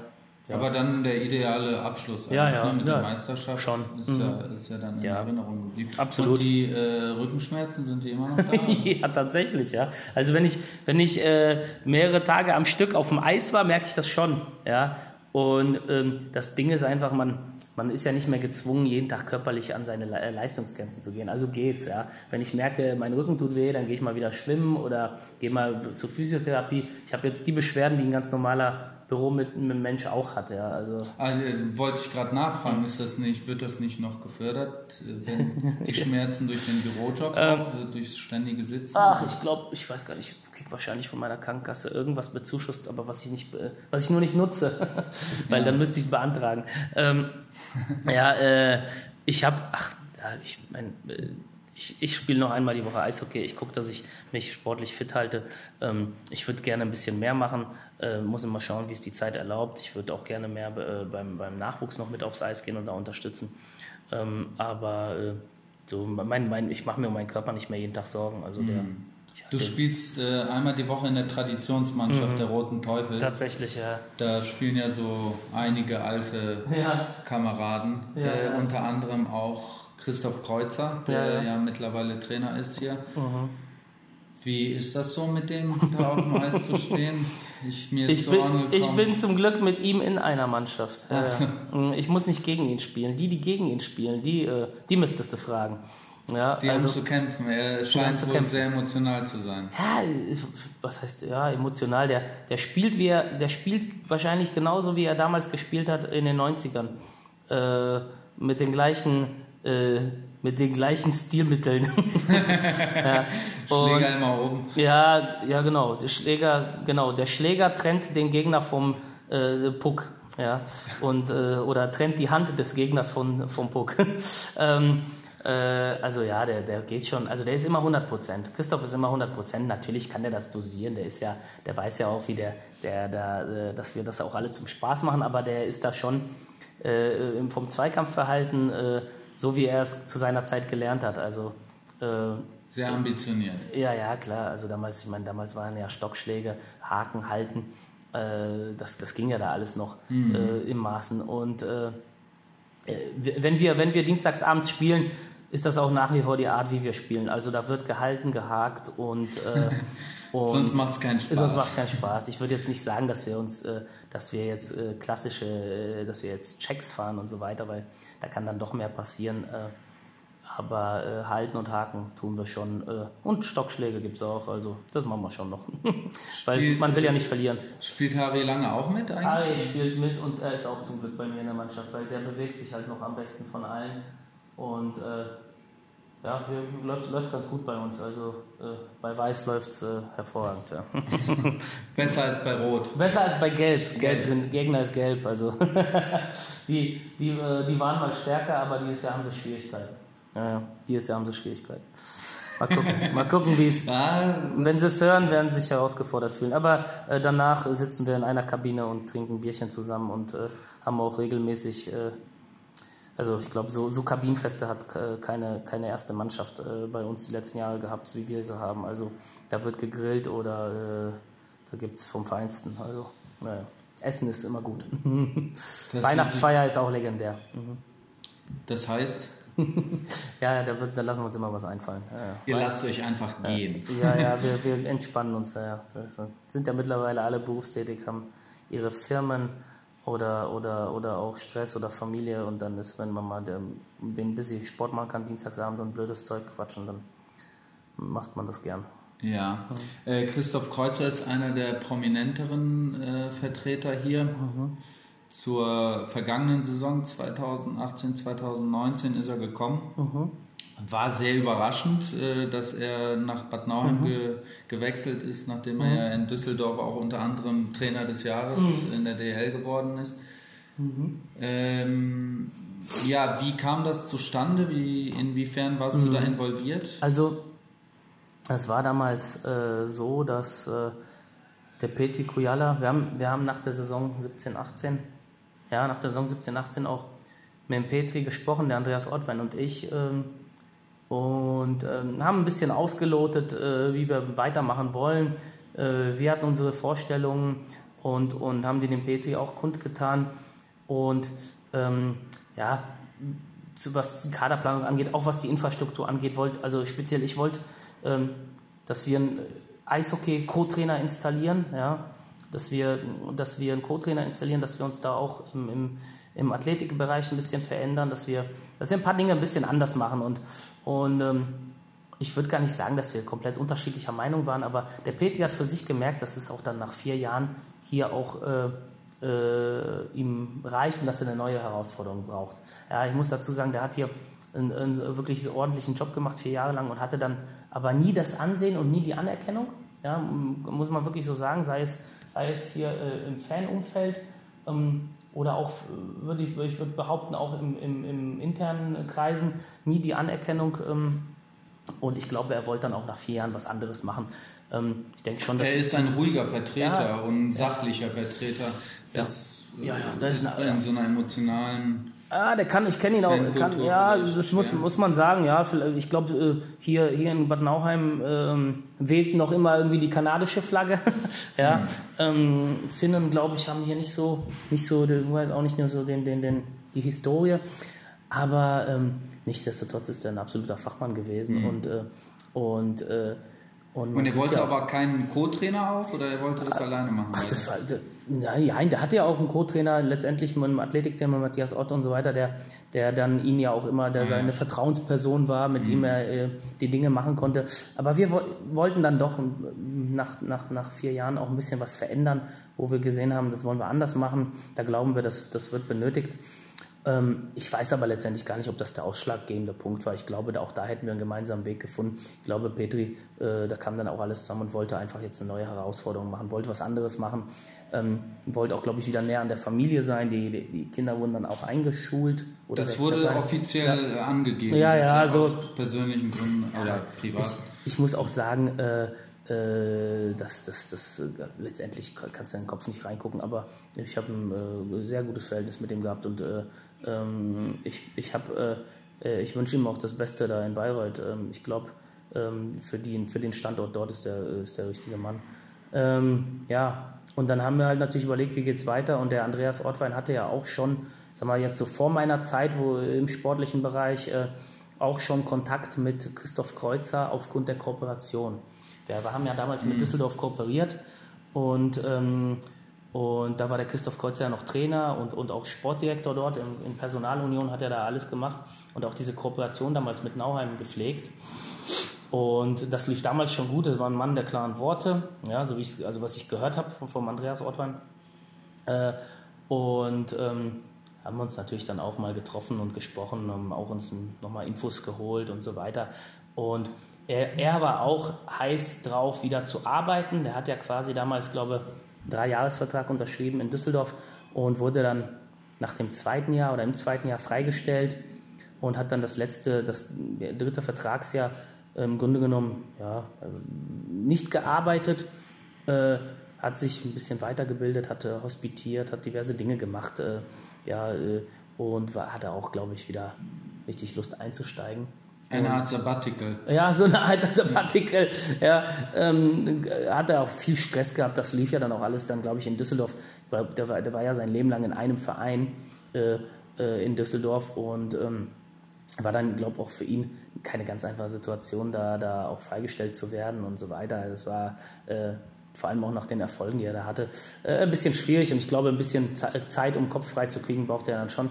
ja. Aber dann der ideale Abschluss ja, ja, ne, mit ja, der Meisterschaft schon. Ist, mhm. ja, ist ja dann in ja. Erinnerung geblieben. Absolut. Und die äh, Rückenschmerzen sind die immer noch da? ja, tatsächlich, ja. Also wenn ich, wenn ich äh, mehrere Tage am Stück auf dem Eis war, merke ich das schon, ja. Und ähm, das Ding ist einfach, man, man ist ja nicht mehr gezwungen, jeden Tag körperlich an seine äh, Leistungsgrenzen zu gehen. Also geht's, ja. Wenn ich merke, mein Rücken tut weh, dann gehe ich mal wieder schwimmen oder gehe mal zur Physiotherapie. Ich habe jetzt die Beschwerden, die ein ganz normaler Büro mit einem Mensch auch hat, ja. Also, also wollte ich gerade nachfragen, ist das nicht, wird das nicht noch gefördert, äh, wenn die Schmerzen durch den Bürojob, ähm, äh, durchs ständige Sitzen? Ach, ich glaube, ich weiß gar nicht, wahrscheinlich von meiner Krankenkasse irgendwas bezuschusst, aber was ich nicht, was ich nur nicht nutze, weil ja. dann müsste ich es beantragen. Ähm, ja, äh, ich habe, ach, ja, ich mein, äh, ich, ich spiele noch einmal die Woche Eishockey. Ich gucke, dass ich mich sportlich fit halte. Ähm, ich würde gerne ein bisschen mehr machen. Äh, muss immer schauen, wie es die Zeit erlaubt. Ich würde auch gerne mehr äh, beim, beim Nachwuchs noch mit aufs Eis gehen und da unterstützen. Ähm, aber äh, so, mein, mein, ich mache mir um meinen Körper nicht mehr jeden Tag Sorgen. Also der, mhm. Du spielst äh, einmal die Woche in der Traditionsmannschaft mhm. der Roten Teufel. Tatsächlich, ja. Da spielen ja so einige alte ja. Kameraden, ja, äh, ja. unter anderem auch Christoph Kreuzer, der ja, mittlerweile Trainer ist hier. Mhm. Wie ist das so, mit dem da auf dem Eis zu stehen? Ich, mir ist ich, so bin, ich bin zum Glück mit ihm in einer Mannschaft. So. Ich muss nicht gegen ihn spielen. Die, die gegen ihn spielen, die, äh, die müsstest du fragen. Ja, Die haben zu kämpfen. Er scheint wohl sehr emotional zu sein. Ja, was heißt ja emotional? Der, der spielt wie er, der spielt wahrscheinlich genauso wie er damals gespielt hat in den 90ern. Äh, mit den gleichen, äh, mit den gleichen Stilmitteln. ja. Und, Schläger immer oben. ja, ja, genau. Der Schläger, genau. Der Schläger trennt den Gegner vom äh, Puck. Ja. Und, äh, oder trennt die Hand des Gegners von, vom Puck. ähm, äh, also ja, der, der geht schon, also der ist immer 100 Prozent. Christoph ist immer 100 Prozent. Natürlich kann der das dosieren. Der ist ja, der weiß ja auch, wie der, der, der, äh, dass wir das auch alle zum Spaß machen, aber der ist da schon äh, vom Zweikampfverhalten, äh, so wie er es zu seiner Zeit gelernt hat. Also äh, Sehr ambitioniert. ja, ja, klar. Also damals, ich meine, damals waren ja Stockschläge, Haken halten. Äh, das, das ging ja da alles noch äh, im Maßen. Und äh, äh, wenn wir, wenn wir dienstagsabends spielen, ist das auch nach wie vor die Art, wie wir spielen. Also da wird gehalten, gehakt und, äh, und Sonst macht es keinen Spaß. Sonst macht keinen Spaß. Ich würde jetzt nicht sagen, dass wir uns, äh, dass wir jetzt äh, klassische, äh, dass wir jetzt Checks fahren und so weiter, weil da kann dann doch mehr passieren. Äh, aber äh, halten und haken tun wir schon. Und Stockschläge gibt es auch, also das machen wir schon noch. weil Spielt- man will ja nicht verlieren. Spielt Harry Lange auch mit eigentlich? Ari spielt mit und er ist auch zum Glück bei mir in der Mannschaft, weil der bewegt sich halt noch am besten von allen. Und äh, ja, wir, läuft, läuft ganz gut bei uns. Also äh, bei Weiß läuft es äh, hervorragend. Ja. Besser als bei Rot. Besser als bei Gelb. Gelb Gelb. sind, Gegner ist Gelb. Also die, die, äh, die waren mal stärker, aber dieses Jahr haben sie Schwierigkeiten. Ja, ja, dieses Jahr haben sie Schwierigkeiten. Mal gucken, mal gucken wie es. Ja, Wenn sie es hören, werden sie sich herausgefordert fühlen. Aber äh, danach sitzen wir in einer Kabine und trinken Bierchen zusammen und äh, haben auch regelmäßig, äh, also ich glaube, so, so Kabinenfeste hat äh, keine, keine erste Mannschaft äh, bei uns die letzten Jahre gehabt, wie wir sie haben. Also da wird gegrillt oder äh, da gibt es vom Feinsten. Also, naja. Essen ist immer gut. Weihnachtsfeier ist auch legendär. das heißt, Ja, ja, da, wird, da lassen wir uns immer was einfallen. Ja, ja. ihr lasst euch einfach gehen. Ja, ja, wir, wir entspannen uns. Ja, ja. Sind ja mittlerweile alle berufstätig, haben ihre Firmen oder, oder, oder auch Stress oder Familie und dann ist, wenn man mal den, den busy Sport machen kann, Dienstagsabend und blödes Zeug quatschen, dann macht man das gern. Ja. Äh, Christoph Kreuzer ist einer der prominenteren äh, Vertreter hier. Zur vergangenen Saison 2018, 2019 ist er gekommen. War sehr überraschend, äh, dass er nach Bad Nauheim ge gewechselt ist, nachdem er ja in Düsseldorf auch unter anderem Trainer des Jahres in der DL geworden ist. Ähm, ja, wie kam das zustande? Wie, inwiefern warst du da involviert? Also, es war damals äh, so, dass äh, der Peti Kujala, wir haben, wir haben nach der Saison 17, 18, ja, nach der Saison 17, 18 auch mit dem Petri gesprochen, der Andreas Ottwein und ich, ähm, und ähm, haben ein bisschen ausgelotet, äh, wie wir weitermachen wollen. Äh, wir hatten unsere Vorstellungen und, und haben die dem Petri auch kundgetan. Und ähm, ja, zu, was die Kaderplanung angeht, auch was die Infrastruktur angeht, wollt, also speziell ich wollte, ähm, dass wir einen Eishockey-Co-Trainer installieren, ja, dass wir, dass wir einen Co-Trainer installieren, dass wir uns da auch im, im, im Athletikbereich ein bisschen verändern, dass wir, dass wir ein paar Dinge ein bisschen anders machen und, und ähm, ich würde gar nicht sagen, dass wir komplett unterschiedlicher Meinung waren, aber der Petri hat für sich gemerkt, dass es auch dann nach vier Jahren hier auch äh, äh, ihm reicht und dass er eine neue Herausforderung braucht. Ja, ich muss dazu sagen, der hat hier einen, einen wirklich ordentlichen Job gemacht, vier Jahre lang und hatte dann aber nie das Ansehen und nie die Anerkennung. Ja, muss man wirklich so sagen, sei es, sei es hier äh, im Fanumfeld ähm, oder auch, würde ich, ich würde behaupten, auch im, im, im internen Kreisen nie die Anerkennung. Ähm, und ich glaube, er wollte dann auch nach vier Jahren was anderes machen. Ähm, ich denke schon, dass. Er ist ein ruhiger Vertreter Ja. und sachlicher Vertreter. Das Ja, ja, äh, das ist ist in so einer emotionalen. Ah, der kann, ich kenne ihn auch. Kann, ja, das muss, muss man sagen. Ja, ich glaube, äh, hier, hier in Bad Nauheim ähm, weht noch immer irgendwie die kanadische Flagge. ja, Mhm. ähm, Finnen, glaube ich, haben hier nicht so, nicht so, auch nicht nur so den, den, den, die Historie. Aber ähm, nichtsdestotrotz ist er ein absoluter Fachmann gewesen Mhm. und, äh, und äh, Und, und er wollte ja aber keinen Co-Trainer auch oder er wollte das ah, alleine machen? Ach, das war, nein, der hatte ja auch einen Co-Trainer, letztendlich mit dem Athletiktrainer Matthias Ott und so weiter, der, der dann ihn ja auch immer, der seine ja. Vertrauensperson war, mit mhm. ihm er äh, die Dinge machen konnte. Aber wir wollten dann doch nach, nach, nach vier Jahren auch ein bisschen was verändern, wo wir gesehen haben, das wollen wir anders machen. Da glauben wir, dass das wird benötigt. Ähm, ich weiß aber letztendlich gar nicht, ob das der ausschlaggebende Punkt war. Ich glaube, auch da hätten wir einen gemeinsamen Weg gefunden. Ich glaube, Petri, äh, da kam dann auch alles zusammen und wollte einfach jetzt eine neue Herausforderung machen, wollte was anderes machen, ähm, wollte auch, glaube ich, wieder näher an der Familie sein. Die, die, die Kinder wurden dann auch eingeschult. das wurde offiziell ja. angegeben. Ja, ja, also. Aus persönlichen Gründen oder privat. Ich, ich muss auch sagen, äh, äh, das, das, das, äh, letztendlich kannst du in den Kopf nicht reingucken, aber ich habe ein äh, sehr gutes Verhältnis mit ihm gehabt und äh, ähm, ich, ich, äh, äh, ich wünsche ihm auch das Beste da in Bayreuth. Ähm, ich glaube, ähm, für, für den Standort dort ist der, ist der richtige Mann. Ähm, ja, und dann haben wir halt natürlich überlegt, wie geht es weiter. Und der Andreas Ortwein hatte ja auch schon, sag mal, jetzt so vor meiner Zeit, wo im sportlichen Bereich äh, auch schon Kontakt mit Christoph Kreuzer aufgrund der Kooperation. Wir haben ja damals mit mhm. Düsseldorf kooperiert und ähm, und da war der Christoph Kreuzer ja noch Trainer und, und auch Sportdirektor dort. In, in Personalunion hat er da alles gemacht und auch diese Kooperation damals mit Nauheim gepflegt. Und das lief damals schon gut. Er war ein Mann der klaren Worte, ja, so wie ich, also was ich gehört habe vom, vom Andreas Ortwein. Äh, und ähm, haben uns natürlich dann auch mal getroffen und gesprochen, haben auch uns nochmal Infos geholt und so weiter. Und er, er war auch heiß drauf, wieder zu arbeiten. Der hat ja quasi damals, glaube ich, Dreijahresvertrag unterschrieben in Düsseldorf und wurde dann nach dem zweiten Jahr oder im zweiten Jahr freigestellt und hat dann das letzte, das dritte Vertragsjahr im Grunde genommen ja, nicht gearbeitet, äh, hat sich ein bisschen weitergebildet, hatte hospitiert, hat diverse Dinge gemacht, äh, ja, äh, und war, hatte auch, glaube ich, wieder richtig Lust einzusteigen. Eine Art Sabbatical. Ja, so eine Art Sabbatical. Ja, ähm, hat er auch viel Stress gehabt. Das lief ja dann auch alles dann, glaube ich, in Düsseldorf. Der war, der war ja sein Leben lang in einem Verein äh, äh, in Düsseldorf und ähm, war dann, glaube ich, auch für ihn keine ganz einfache Situation, da, da auch freigestellt zu werden und so weiter. Es war äh, vor allem auch nach den Erfolgen, die er da hatte, äh, ein bisschen schwierig und ich glaube, ein bisschen Zeit, um Kopf frei zu kriegen, braucht er dann schon.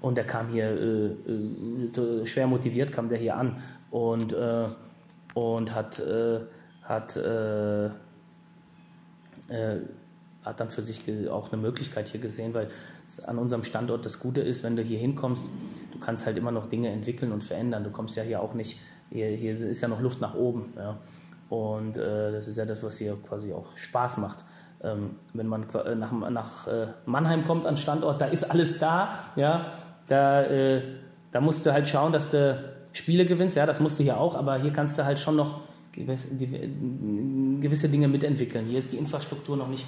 Und er kam hier äh, äh, schwer motiviert, kam der hier an und, äh, und hat, äh, hat, äh, äh, hat dann für sich auch eine Möglichkeit hier gesehen, weil an unserem Standort das Gute ist, wenn du hier hinkommst, du kannst halt immer noch Dinge entwickeln und verändern. Du kommst ja hier auch nicht, hier, hier ist ja noch Luft nach oben. Ja. Und das ist ja das, was hier quasi auch Spaß macht. Ähm, wenn man nach, nach Mannheim kommt an Standort, da ist alles da, ja, da, äh, da musst du halt schauen, dass du Spiele gewinnst. Ja, das musst du hier auch, aber hier kannst du halt schon noch gewisse Dinge mitentwickeln. Hier ist die Infrastruktur noch nicht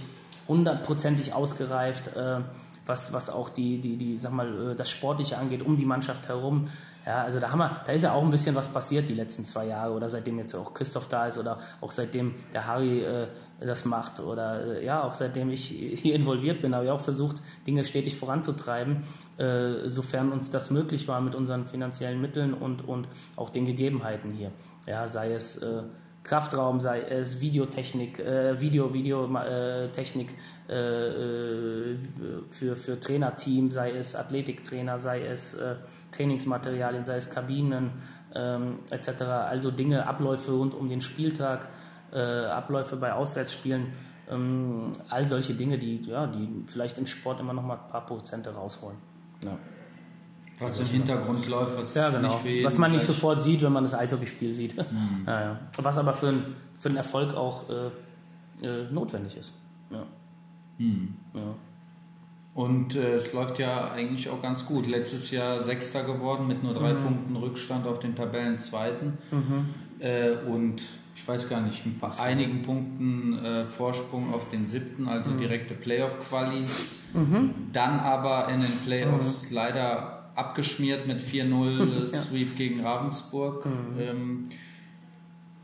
hundertprozentig ausgereift, äh, was, was auch die, die, die, sag mal, äh, das Sportliche angeht, um die Mannschaft herum. Ja, also da haben wir, da ist ja auch ein bisschen was passiert die letzten zwei Jahre oder seitdem jetzt auch Christoph da ist oder auch seitdem der Harry äh, das macht oder äh, ja, auch seitdem ich hier involviert bin, habe ich auch versucht, Dinge stetig voranzutreiben, äh, sofern uns das möglich war mit unseren finanziellen Mitteln und, und auch den Gegebenheiten hier. Ja, sei es äh, Kraftraum, sei es Videotechnik, äh, Video, Videotechnik für, für Trainerteam, sei es Athletiktrainer, sei es Trainingsmaterialien, sei es Kabinen ähm, etc. Also Dinge, Abläufe rund um den Spieltag äh, Abläufe bei Auswärtsspielen, ähm, all solche Dinge, die, ja, die vielleicht im Sport immer noch mal ein paar Prozente rausholen. Ja. Was im Hintergrund läuft, was, ja, genau. was man nicht sofort sieht, wenn man das Eishockeyspiel sieht. Mhm. Ja, ja. Was aber für, ein, für einen Erfolg auch äh, äh, notwendig ist. Ja. Mhm. ja. Und äh, es läuft ja eigentlich auch ganz gut. Letztes Jahr Sechster geworden mit nur drei mhm. Punkten Rückstand auf den Tabellenzweiten. Mhm. Äh, und ich weiß gar nicht, ein paar einigen Punkten äh, Vorsprung auf den siebten, also mhm. direkte Playoff-Quali. Mhm. Dann aber in den Playoffs mhm. leider abgeschmiert mit 4-0 ja. Sweep gegen Ravensburg. Mhm. Ähm,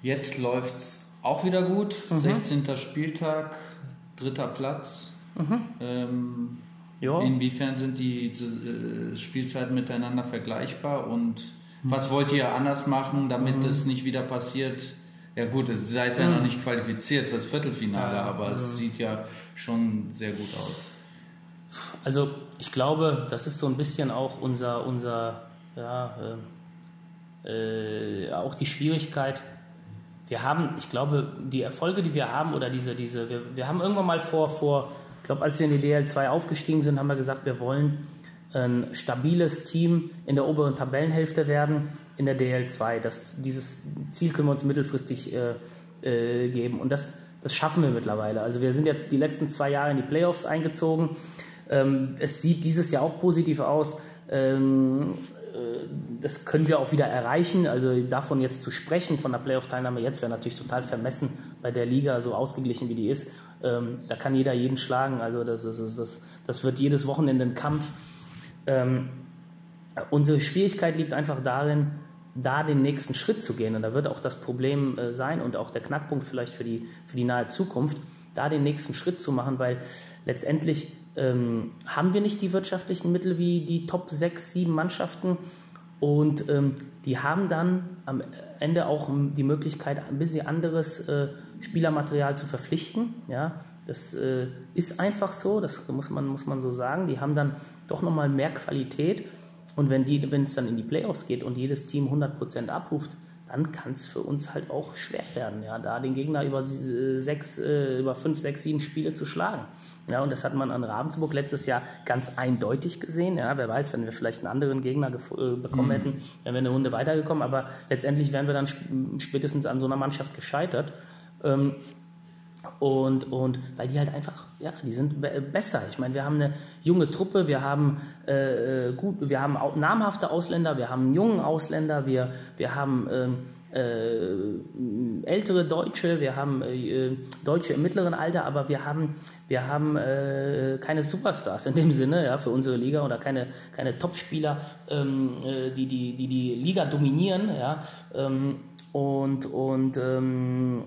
jetzt läuft es auch wieder gut. 16. Mhm. Spieltag, dritter Platz. Mhm. Ähm, inwiefern sind die äh, Spielzeiten miteinander vergleichbar und was wollt ihr anders machen, damit es nicht wieder passiert? Ja gut, ihr seid ja mhm. noch nicht qualifiziert fürs Viertelfinale, ja, aber es sieht ja schon sehr gut aus. Also ich glaube, das ist so ein bisschen auch unser, unser ja, äh, äh, auch die Schwierigkeit. Wir haben, ich glaube, die Erfolge, die wir haben, oder diese, diese, wir, wir haben irgendwann mal vor, vor, ich glaube, als wir in die DL2 aufgestiegen sind, haben wir gesagt, wir wollen ein stabiles Team in der oberen Tabellenhälfte werden in der DL2. Das, dieses Ziel können wir uns mittelfristig äh, äh, geben und das, das schaffen wir mittlerweile. Also wir sind jetzt die letzten zwei Jahre in die Playoffs eingezogen. Ähm, es sieht dieses Jahr auch positiv aus. Ähm, äh, das können wir auch wieder erreichen. Also davon jetzt zu sprechen, von der Playoff-Teilnahme jetzt, wäre natürlich total vermessen bei der Liga, so ausgeglichen wie die ist. Ähm, da kann jeder jeden schlagen. Also das, das, das, das wird jedes Wochenende ein Kampf. Ähm, unsere Schwierigkeit liegt einfach darin, da den nächsten Schritt zu gehen. Und da wird auch das Problem äh, sein und auch der Knackpunkt vielleicht für die, für die nahe Zukunft, da den nächsten Schritt zu machen, weil letztendlich ähm, haben wir nicht die wirtschaftlichen Mittel wie die Top 6, 7 Mannschaften. Und ähm, die haben dann am Ende auch die Möglichkeit, ein bisschen anderes äh, Spielermaterial zu verpflichten. Ja, das äh, ist einfach so, das muss man, muss man so sagen. Die haben dann doch nochmal mehr Qualität. Und wenn, es dann in die Playoffs geht und jedes Team 100% abruft, dann kann es für uns halt auch schwer werden, ja, da den Gegner über sechs, äh, über fünf, sechs, sieben Spiele zu schlagen. Ja, und das hat man an Ravensburg letztes Jahr ganz eindeutig gesehen. Ja, wer weiß, wenn wir vielleicht einen anderen Gegner äh, bekommen mhm. hätten, wären wir eine Runde weitergekommen. Aber letztendlich wären wir dann spätestens an so einer Mannschaft gescheitert. Ähm, und, und weil die halt einfach, ja, die sind besser. Ich meine, wir haben eine junge Truppe, wir haben äh, gut, wir haben namhafte Ausländer, wir haben einen jungen Ausländer, wir, wir haben ähm, äh, ältere Deutsche, wir haben äh, Deutsche im mittleren Alter, aber wir haben, wir haben äh, keine Superstars in dem Sinne ja, für unsere Liga oder keine, keine Topspieler, ähm, äh, die, die, die die Liga dominieren. Ja, ähm, und und ähm,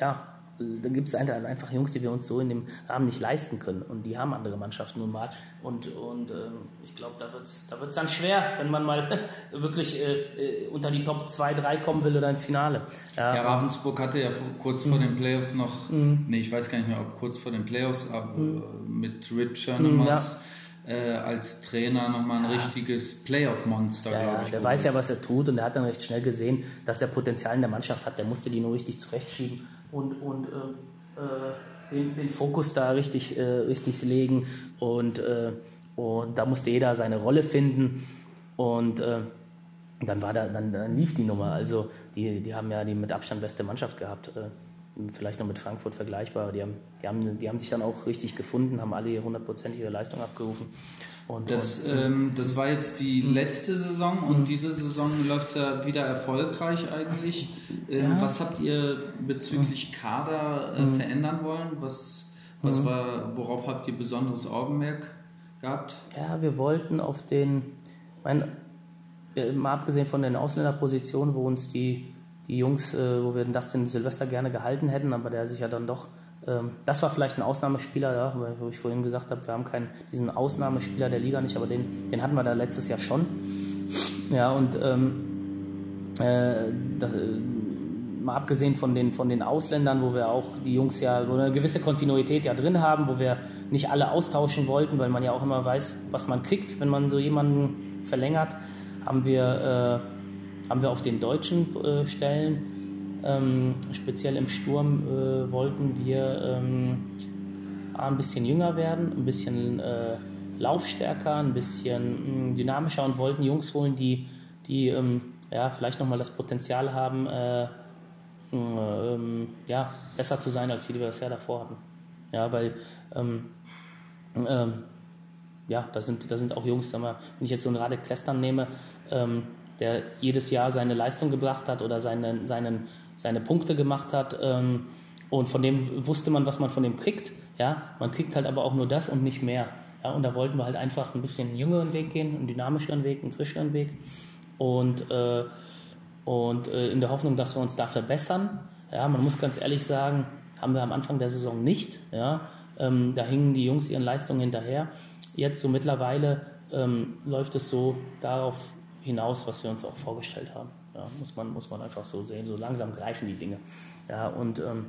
ja, da gibt es einfach Jungs, die wir uns so in dem Rahmen nicht leisten können. Und die haben andere Mannschaften nun mal. Und, und ähm, ich glaube, da wird es da wird's dann schwer, wenn man mal wirklich äh, äh, unter die Top 2, 3 kommen will oder ins Finale. Ja, ja Ravensburg hatte ja kurz vor mhm. den Playoffs noch, mhm. nee, ich weiß gar nicht mehr, ob kurz vor den Playoffs, aber mhm. mit Rich Chernemas. Ja. Äh, als Trainer nochmal ein ja. richtiges Playoff-Monster, ja, glaube ich. Der weiß ja, was er tut und er hat dann recht schnell gesehen, dass er Potenzial in der Mannschaft hat. Der musste die nur richtig zurechtschieben und, und äh, äh, den, den, Fokus da richtig, äh, richtig legen. Und, äh, und da musste jeder seine Rolle finden. Und äh, dann, war da, dann, dann lief die Nummer. Also die, die haben ja die mit Abstand beste Mannschaft gehabt. Äh, vielleicht noch mit Frankfurt vergleichbar. Die haben, die, haben, die haben sich dann auch richtig gefunden, haben alle hundertprozentige Leistung abgerufen. Und, das, und, ähm, das war jetzt die letzte Saison und diese Saison läuft es ja wieder erfolgreich eigentlich. Ähm, ja. Was habt ihr bezüglich. Kader äh, verändern wollen? Was, was war, worauf habt ihr besonderes Augenmerk gehabt? Ja, wir wollten auf den, mein, mal abgesehen von den Ausländerpositionen, wo uns die, die Jungs, äh, wo wir das den Silvester gerne gehalten hätten, aber der sich ja dann doch das war vielleicht ein Ausnahmespieler, ja, wo ich vorhin gesagt habe, wir haben keinen, diesen Ausnahmespieler der Liga nicht, aber den, den hatten wir da letztes Jahr schon. Ja, und ähm, äh, das, äh, mal abgesehen von den, von den Ausländern, wo wir auch die Jungs ja, wo eine gewisse Kontinuität ja drin haben, wo wir nicht alle austauschen wollten, weil man ja auch immer weiß, was man kriegt, wenn man so jemanden verlängert, haben wir, äh, haben wir auf den deutschen äh, Stellen ähm, speziell im Sturm äh, wollten wir ähm, ein bisschen jünger werden, ein bisschen äh, laufstärker, ein bisschen mh, hm, dynamischer und wollten Jungs holen, die, die ähm, ja, vielleicht nochmal das Potenzial haben, äh, ähm, ja, besser zu sein, als die, die wir das Jahr davor hatten. Ja, weil ähm, ähm, ja, da sind, da sind auch Jungs, sag mal, wenn ich jetzt so einen Radek Kestern nehme, der jedes Jahr seine Leistung gebracht hat oder seinen, seinen seine Punkte gemacht hat ähm, und von dem wusste man, was man von dem kriegt. Ja, man kriegt halt aber auch nur das und nicht mehr. Ja, und da wollten wir halt einfach ein bisschen einen jüngeren Weg gehen, einen dynamischeren Weg, einen frischeren Weg und, äh, und äh, in der Hoffnung, dass wir uns da verbessern. Ja, man muss ganz ehrlich sagen, haben wir am Anfang der Saison nicht. Ja, ähm, da hingen die Jungs ihren Leistungen hinterher. Jetzt so mittlerweile ähm, läuft es so darauf hinaus, was wir uns auch vorgestellt haben. Ja, muss, man, muss man einfach so sehen. So langsam greifen die Dinge. Ja, und ähm,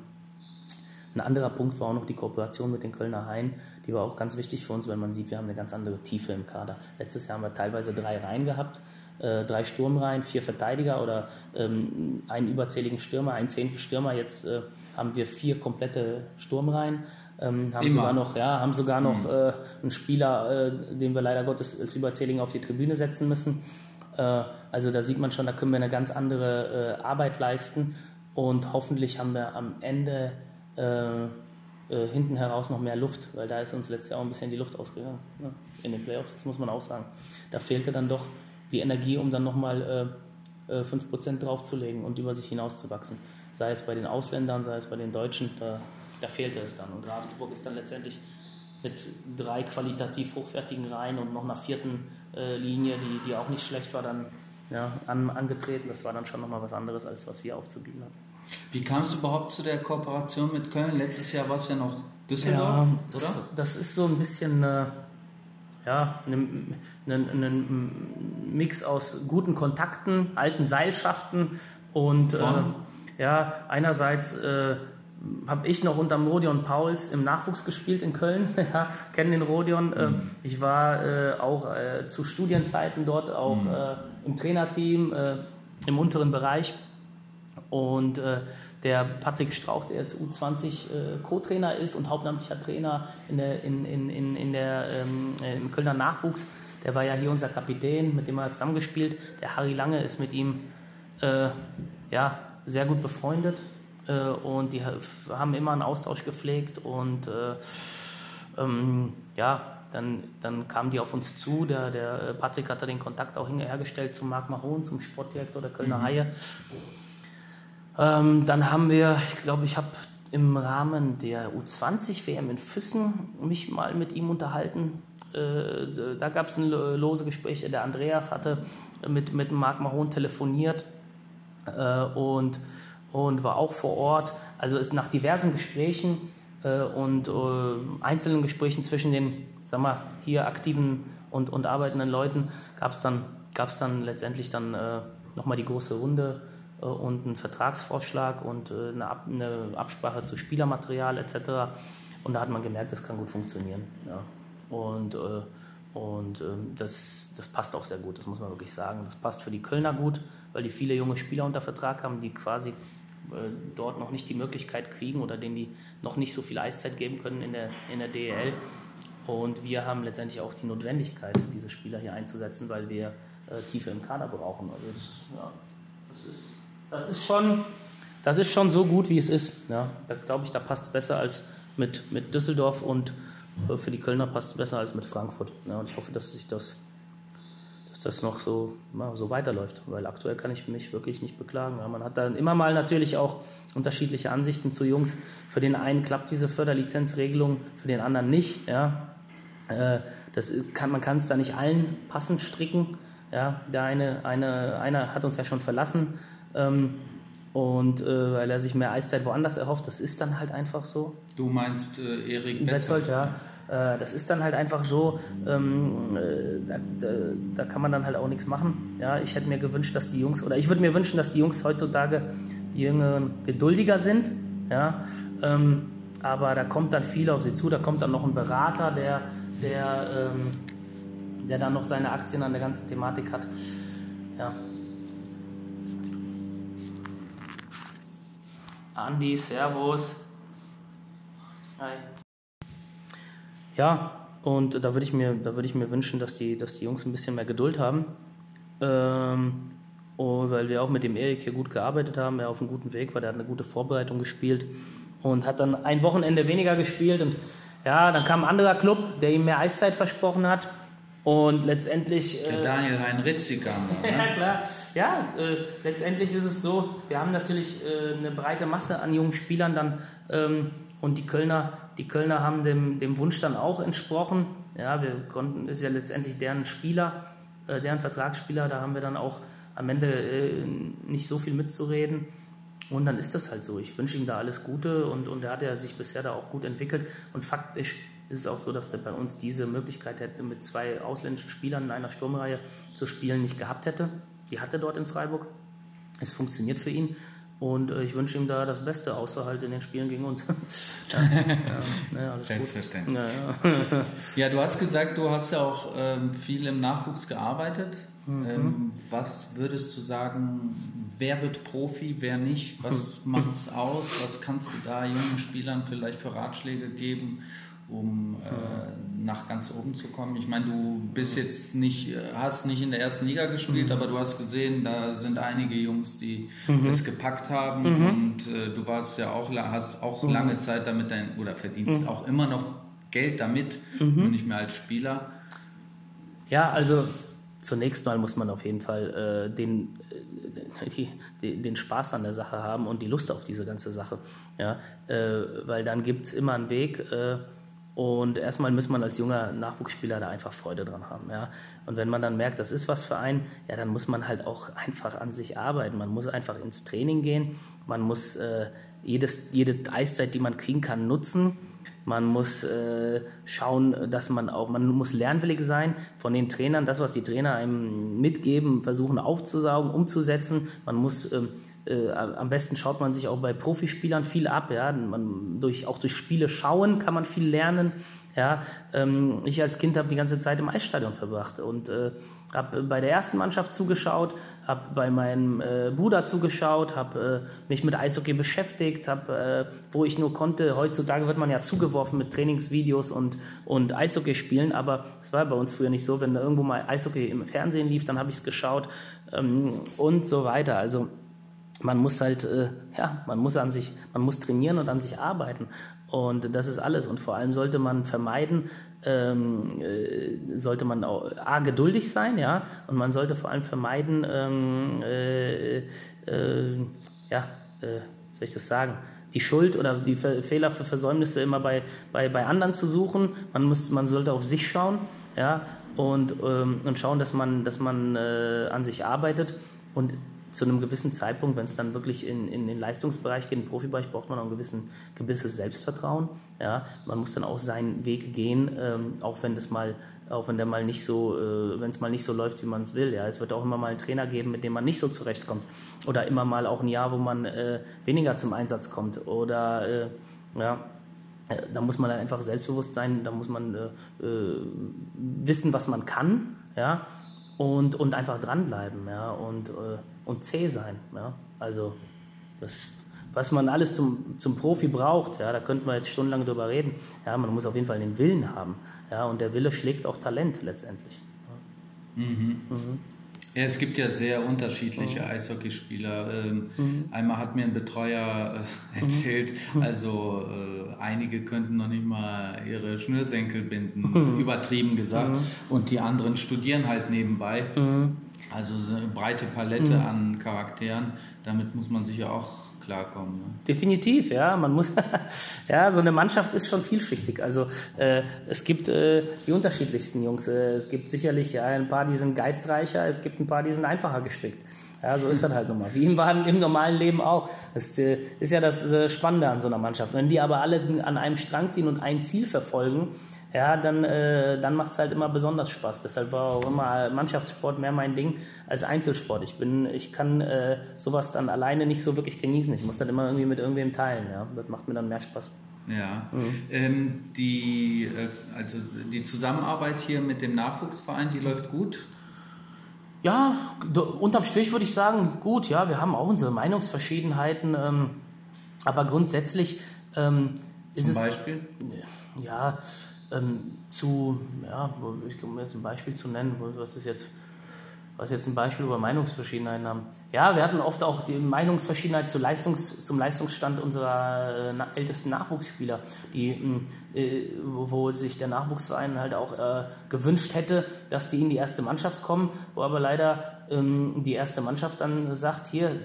ein anderer Punkt war auch noch die Kooperation mit den Kölner Haien. Die war auch ganz wichtig für uns, weil man sieht, wir haben eine ganz andere Tiefe im Kader. Letztes Jahr haben wir teilweise drei Reihen gehabt, äh, drei Sturmreihen, vier Verteidiger oder ähm, einen überzähligen Stürmer, einen zehnten Stürmer. Jetzt äh, haben wir vier komplette Sturmreihen. Ähm, haben Immer. sogar noch, ja, haben sogar noch mhm. äh, einen Spieler, äh, den wir leider Gottes als Überzähligen auf die Tribüne setzen müssen. Äh, also da sieht man schon, da können wir eine ganz andere äh, Arbeit leisten und hoffentlich haben wir am Ende äh, hinten heraus noch mehr Luft, weil da ist uns letztes Jahr auch ein bisschen die Luft ausgegangen ne? in den Playoffs, das muss man auch sagen. Da fehlte dann doch die Energie, um dann nochmal äh, 5% draufzulegen und über sich hinauszuwachsen. Sei es bei den Ausländern, sei es bei den Deutschen, da, da fehlte es dann. Und Ravensburg ist dann letztendlich mit drei qualitativ hochwertigen Reihen und noch einer vierten äh, Linie, die, die auch nicht schlecht war, dann ja, an, angetreten. Das war dann schon nochmal was anderes, als was wir aufzubieten hatten. Wie kam es überhaupt zu der Kooperation mit Köln? Letztes Jahr war es ja noch Düsseldorf, ja, das, oder? Das ist so ein bisschen äh, ja, ein, ein, ein, Mix aus guten Kontakten, alten Seilschaften und äh, ja, einerseits äh, habe ich noch unter Rodion Pauls im Nachwuchs gespielt in Köln. ja, kenne den Rodion. Äh, mhm. ich war äh, auch äh, zu Studienzeiten dort auch mhm. Äh, im Trainerteam im unteren Bereich und äh, der Patrick Strauch, der jetzt U20 äh, Co-Trainer ist und hauptamtlicher Trainer in der, in, in, in, in der, ähm, äh, im Kölner Nachwuchs, der war ja hier unser Kapitän, mit dem er zusammengespielt. Der Harry Lange ist mit ihm äh, ja, sehr gut befreundet äh, und die haben immer einen Austausch gepflegt und äh, ähm, ja, dann, dann kamen die auf uns zu. Der, der Patrick hatte den Kontakt auch hergestellt zum Marc Mahon, zum Sportdirektor der Kölner mhm. Haie. Ähm, dann haben wir, ich glaube, ich habe im Rahmen der U20-WM in Füssen mich mal mit ihm unterhalten. Äh, da gab es ein lose Gespräch. Der Andreas hatte mit, mit Marc Mahon telefoniert äh, und, und war auch vor Ort. Also ist nach diversen Gesprächen äh, und äh, einzelnen Gesprächen zwischen den, sag mal, hier aktiven und, und arbeitenden Leuten gab es dann, gab's dann letztendlich dann äh, nochmal die große Runde äh, und einen Vertragsvorschlag und äh, eine, Ab eine, Absprache zu Spielermaterial etc. Und da hat man gemerkt, das kann gut funktionieren. Ja. Und, äh, und ähm, das, das passt auch sehr gut, das muss man wirklich sagen. Das passt für die Kölner gut, weil die viele junge Spieler unter Vertrag haben, die quasi dort noch nicht die Möglichkeit kriegen oder denen die noch nicht so viel Eiszeit geben können in der, in der DEL. Und wir haben letztendlich auch die Notwendigkeit, diese Spieler hier einzusetzen, weil wir äh, Tiefe im Kader brauchen. Also das, ja, das ist das ist schon, das ist schon so gut, wie es ist. Ja, da glaube ich, da passt es besser als mit, mit Düsseldorf und äh, für die Kölner passt es besser als mit Frankfurt. Ja, und ich hoffe, dass sich das, das noch so, ja, so weiterläuft, weil aktuell kann ich mich wirklich nicht beklagen. Ja, man hat dann immer mal natürlich auch unterschiedliche Ansichten zu Jungs. Für den einen klappt diese Förderlizenzregelung, für den anderen nicht. Ja. Äh, das kann, man kann es da nicht allen passend stricken. Ja, der eine, eine, einer hat uns ja schon verlassen, ähm, und äh, weil er sich mehr Eiszeit woanders erhofft, das ist dann halt einfach so. Du meinst äh, Erik Betzold? ja. Äh, das ist dann halt einfach so, ähm, äh, da, da, da, kann man dann halt auch nichts machen. Ja, ich hätte mir gewünscht, dass die Jungs, oder ich würde mir wünschen, dass die Jungs heutzutage, die Jüngeren, geduldiger sind. Ja, ähm, aber da kommt dann viel auf sie zu, da kommt dann noch ein Berater, der, der, ähm, der dann noch seine Aktien an der ganzen Thematik hat. Ja, Andi, Servus. Hi. Ja, und da würde ich, mir, ich mir wünschen, dass die, dass die Jungs ein bisschen mehr Geduld haben. Ähm, und weil wir auch mit dem Erik hier gut gearbeitet haben, er auf einem guten Weg war, der hat eine gute Vorbereitung gespielt und hat dann ein Wochenende weniger gespielt. Und ja, dann kam ein anderer Club, der ihm mehr Eiszeit versprochen hat. Und letztendlich. Äh, Daniel Heinritzig kam da. Ne? ja, klar. Ja, äh, letztendlich ist es so, wir haben natürlich äh, eine breite Masse an jungen Spielern dann. Ähm, und die Kölner, die Kölner haben dem, dem Wunsch dann auch entsprochen. Ja, wir konnten, ist ja letztendlich deren Spieler, äh, deren Vertragsspieler, da haben wir dann auch am Ende äh, nicht so viel mitzureden. Und dann ist das halt so. Ich wünsche ihm da alles Gute und, und er hat ja sich bisher da auch gut entwickelt. Und faktisch ist es auch so, dass er bei uns diese Möglichkeit hätte, mit zwei ausländischen Spielern in einer Sturmreihe zu spielen, nicht gehabt hätte. Die hatte dort in Freiburg. Es funktioniert für ihn. Und äh, ich wünsche ihm da das Beste, außer halt in den Spielen gegen uns. ja, ja, Selbstverständlich. Ja, ja, du hast gesagt, du hast ja auch ähm, viel im Nachwuchs gearbeitet. Mhm. Ähm, was würdest du sagen, wer wird Profi, wer nicht? Was macht es aus? Was kannst du da jungen Spielern vielleicht für Ratschläge geben? Um äh, nach ganz oben zu kommen. Ich meine, du bist jetzt nicht, hast nicht in der ersten Liga gespielt, mhm. aber du hast gesehen, da sind einige Jungs, die mhm. es gepackt haben mhm. und äh, du warst ja auch, hast auch mhm. lange Zeit damit dein, oder verdienst mhm. auch immer noch Geld damit, mhm. nur nicht mehr als Spieler. Ja, also zunächst mal muss man auf jeden Fall äh, den, äh, die, die, den Spaß an der Sache haben und die Lust auf diese ganze Sache. Ja? Äh, weil dann gibt es immer einen Weg, äh, und erstmal muss man als junger Nachwuchsspieler da einfach Freude dran haben. Ja? Und wenn man dann merkt, das ist was für einen, ja, dann muss man halt auch einfach an sich arbeiten. Man muss einfach ins Training gehen. Man muss äh, jedes, jede Eiszeit, die man kriegen kann, nutzen. Man muss äh, schauen, dass man auch, man muss lernwillig sein von den Trainern, das, was die Trainer einem mitgeben, versuchen aufzusaugen, umzusetzen. Man muss ähm, äh, am besten schaut man sich auch bei Profispielern viel ab. Ja? Man, durch, auch durch Spiele schauen kann man viel lernen. Ja? Ähm, ich als Kind habe die ganze Zeit im Eisstadion verbracht und äh, habe bei der ersten Mannschaft zugeschaut, habe bei meinem äh, Bruder zugeschaut, habe äh, mich mit Eishockey beschäftigt, habe, äh, wo ich nur konnte. Heutzutage wird man ja zugeworfen mit Trainingsvideos und, und Eishockeyspielen, aber es war bei uns früher nicht so. Wenn da irgendwo mal Eishockey im Fernsehen lief, dann habe ich es geschaut ähm, und so weiter. Also man muss halt, äh, ja, man muss an sich, man muss trainieren und an sich arbeiten. Und das ist alles. Und vor allem sollte man vermeiden, ähm, äh, sollte man auch A, geduldig sein, ja, und man sollte vor allem vermeiden, ähm, äh, äh, ja, äh, soll ich das sagen, die Schuld oder die Fehler für Versäumnisse immer bei, bei, bei anderen zu suchen. Man, muss, man sollte auf sich schauen, ja, und, ähm, und schauen, dass man, dass man äh, an sich arbeitet. Und zu einem gewissen Zeitpunkt, wenn es dann wirklich in, in den Leistungsbereich geht, im Profibereich, braucht man auch ein gewissen, gewisses Selbstvertrauen. Ja? Man muss dann auch seinen Weg gehen, ähm, auch wenn das mal auch wenn der mal nicht so, äh, wenn es mal nicht so läuft, wie man es will. Ja, es wird auch immer mal einen Trainer geben, mit dem man nicht so zurechtkommt, oder immer mal auch ein Jahr, wo man äh, weniger zum Einsatz kommt, oder äh, ja, äh, da muss man dann einfach selbstbewusst sein, da muss man äh, äh, wissen, was man kann, ja, und, und einfach dranbleiben, ja, und und zäh sein. Ja? Also das, was man alles zum, zum Profi braucht, ja, da könnten wir jetzt stundenlang drüber reden. Ja, man muss auf jeden Fall den Willen haben. Ja, und der Wille schlägt auch Talent letztendlich. Ja. Mhm. Mhm. Ja, es gibt ja sehr unterschiedliche mhm. Eishockeyspieler. Ähm, mhm. Einmal hat mir ein Betreuer äh, erzählt, mhm. also äh, einige könnten noch nicht mal ihre Schnürsenkel binden, mhm. übertrieben gesagt, mhm. und die anderen studieren halt nebenbei. Also eine breite Palette mhm. an Charakteren, damit muss man sicher auch klarkommen. Ne? Definitiv, ja. Man muss, ja, so eine Mannschaft ist schon vielschichtig. Also äh, es gibt äh, die unterschiedlichsten Jungs. Äh, es gibt sicherlich ja, ein paar, die sind geistreicher, es gibt ein paar, die sind einfacher gestrickt. Ja, so ist das halt nochmal. Wie im, im normalen Leben auch. Das äh, ist ja das äh, Spannende an so einer Mannschaft. Wenn die aber alle an einem Strang ziehen und ein Ziel verfolgen, ja, dann, äh, dann macht es halt immer besonders Spaß. Deshalb war auch immer Mannschaftssport mehr mein Ding als Einzelsport. Ich bin, ich kann äh, sowas dann alleine nicht so wirklich genießen. Ich muss dann immer irgendwie mit irgendwem teilen. Ja. Das macht mir dann mehr Spaß. Ja, mhm. ähm, die, äh, also die Zusammenarbeit hier mit dem Nachwuchsverein, die läuft gut. Ja, unterm Strich würde ich sagen, gut, ja, wir haben auch unsere Meinungsverschiedenheiten, ähm, aber grundsätzlich ähm, ist Zum Beispiel? es. Ja, ähm, zu, ja, um jetzt ein Beispiel zu nennen, was ist jetzt, was jetzt ein Beispiel über Meinungsverschiedenheiten haben. Ja, wir hatten oft auch die Meinungsverschiedenheit zu Leistungs, zum Leistungsstand unserer äh, ältesten Nachwuchsspieler, die, hm, äh, wo sich der Nachwuchsverein halt auch äh, gewünscht hätte, dass die in die erste Mannschaft kommen, wo aber leider ähm, die erste Mannschaft dann sagt, hier,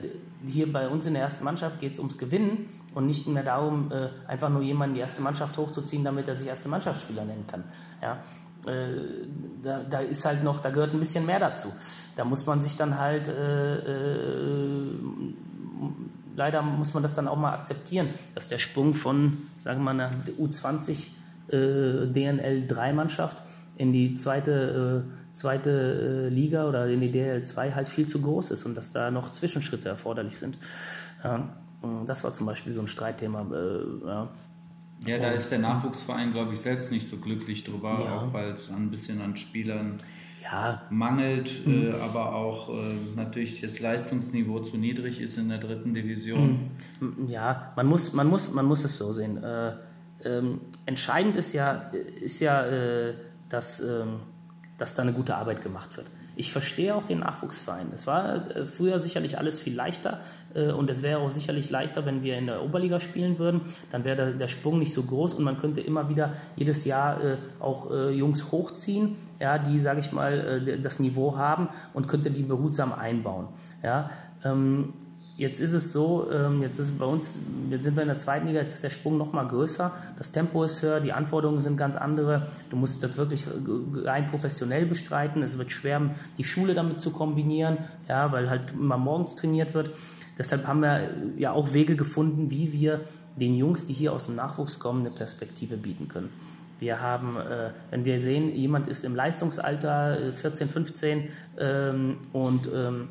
hier bei uns in der ersten Mannschaft geht es ums Gewinnen und nicht mehr darum, äh, einfach nur jemanden die erste Mannschaft hochzuziehen, damit er sich erste Mannschaftsspieler nennen kann. Ja? Äh, da, da, ist halt noch, da gehört ein bisschen mehr dazu. Da muss man sich dann halt, äh, äh leider muss man das dann auch mal akzeptieren, dass der Sprung von, sagen wir mal, einer U20 äh, DNL 3 Mannschaft in die zweite, äh, zweite äh, Liga oder in die DL2 halt viel zu groß ist und dass da noch Zwischenschritte erforderlich sind. Ja, das war zum Beispiel so ein Streitthema. Äh, ja. Ja, da ist der Nachwuchsverein, glaube ich, selbst nicht so glücklich drüber, ja. auch weil es ein bisschen an Spielern ja. mangelt, mhm. äh, aber auch äh, natürlich das Leistungsniveau zu niedrig ist in der dritten Division. Mhm. Ja, man muss, man muss, man muss es so sehen. Äh, ähm, entscheidend ist ja, ist ja äh, dass, ähm, dass da eine gute Arbeit gemacht wird. Ich verstehe auch den Nachwuchsverein. Es war früher sicherlich alles viel leichter und es wäre auch sicherlich leichter, wenn wir in der Oberliga spielen würden. Dann wäre der, Sprung nicht so groß und man könnte immer wieder jedes Jahr äh, auch Jungs hochziehen, die, sage ich mal, das Niveau haben und könnte die behutsam einbauen. Ähm, Jetzt ist es so, ähm, jetzt ist bei uns, jetzt sind wir in der zweiten Liga, jetzt ist der Sprung noch mal größer, das Tempo ist höher, die Anforderungen sind ganz andere. Du musst das wirklich rein professionell bestreiten. Es wird schwer, die Schule damit zu kombinieren, ja, weil halt immer morgens trainiert wird. Deshalb haben wir ja auch Wege gefunden, wie wir den Jungs, die hier aus dem Nachwuchs kommen, eine Perspektive bieten können. Wir haben, äh, wenn wir sehen, jemand ist im Leistungsalter 14, äh, 15 ähm, und ähm,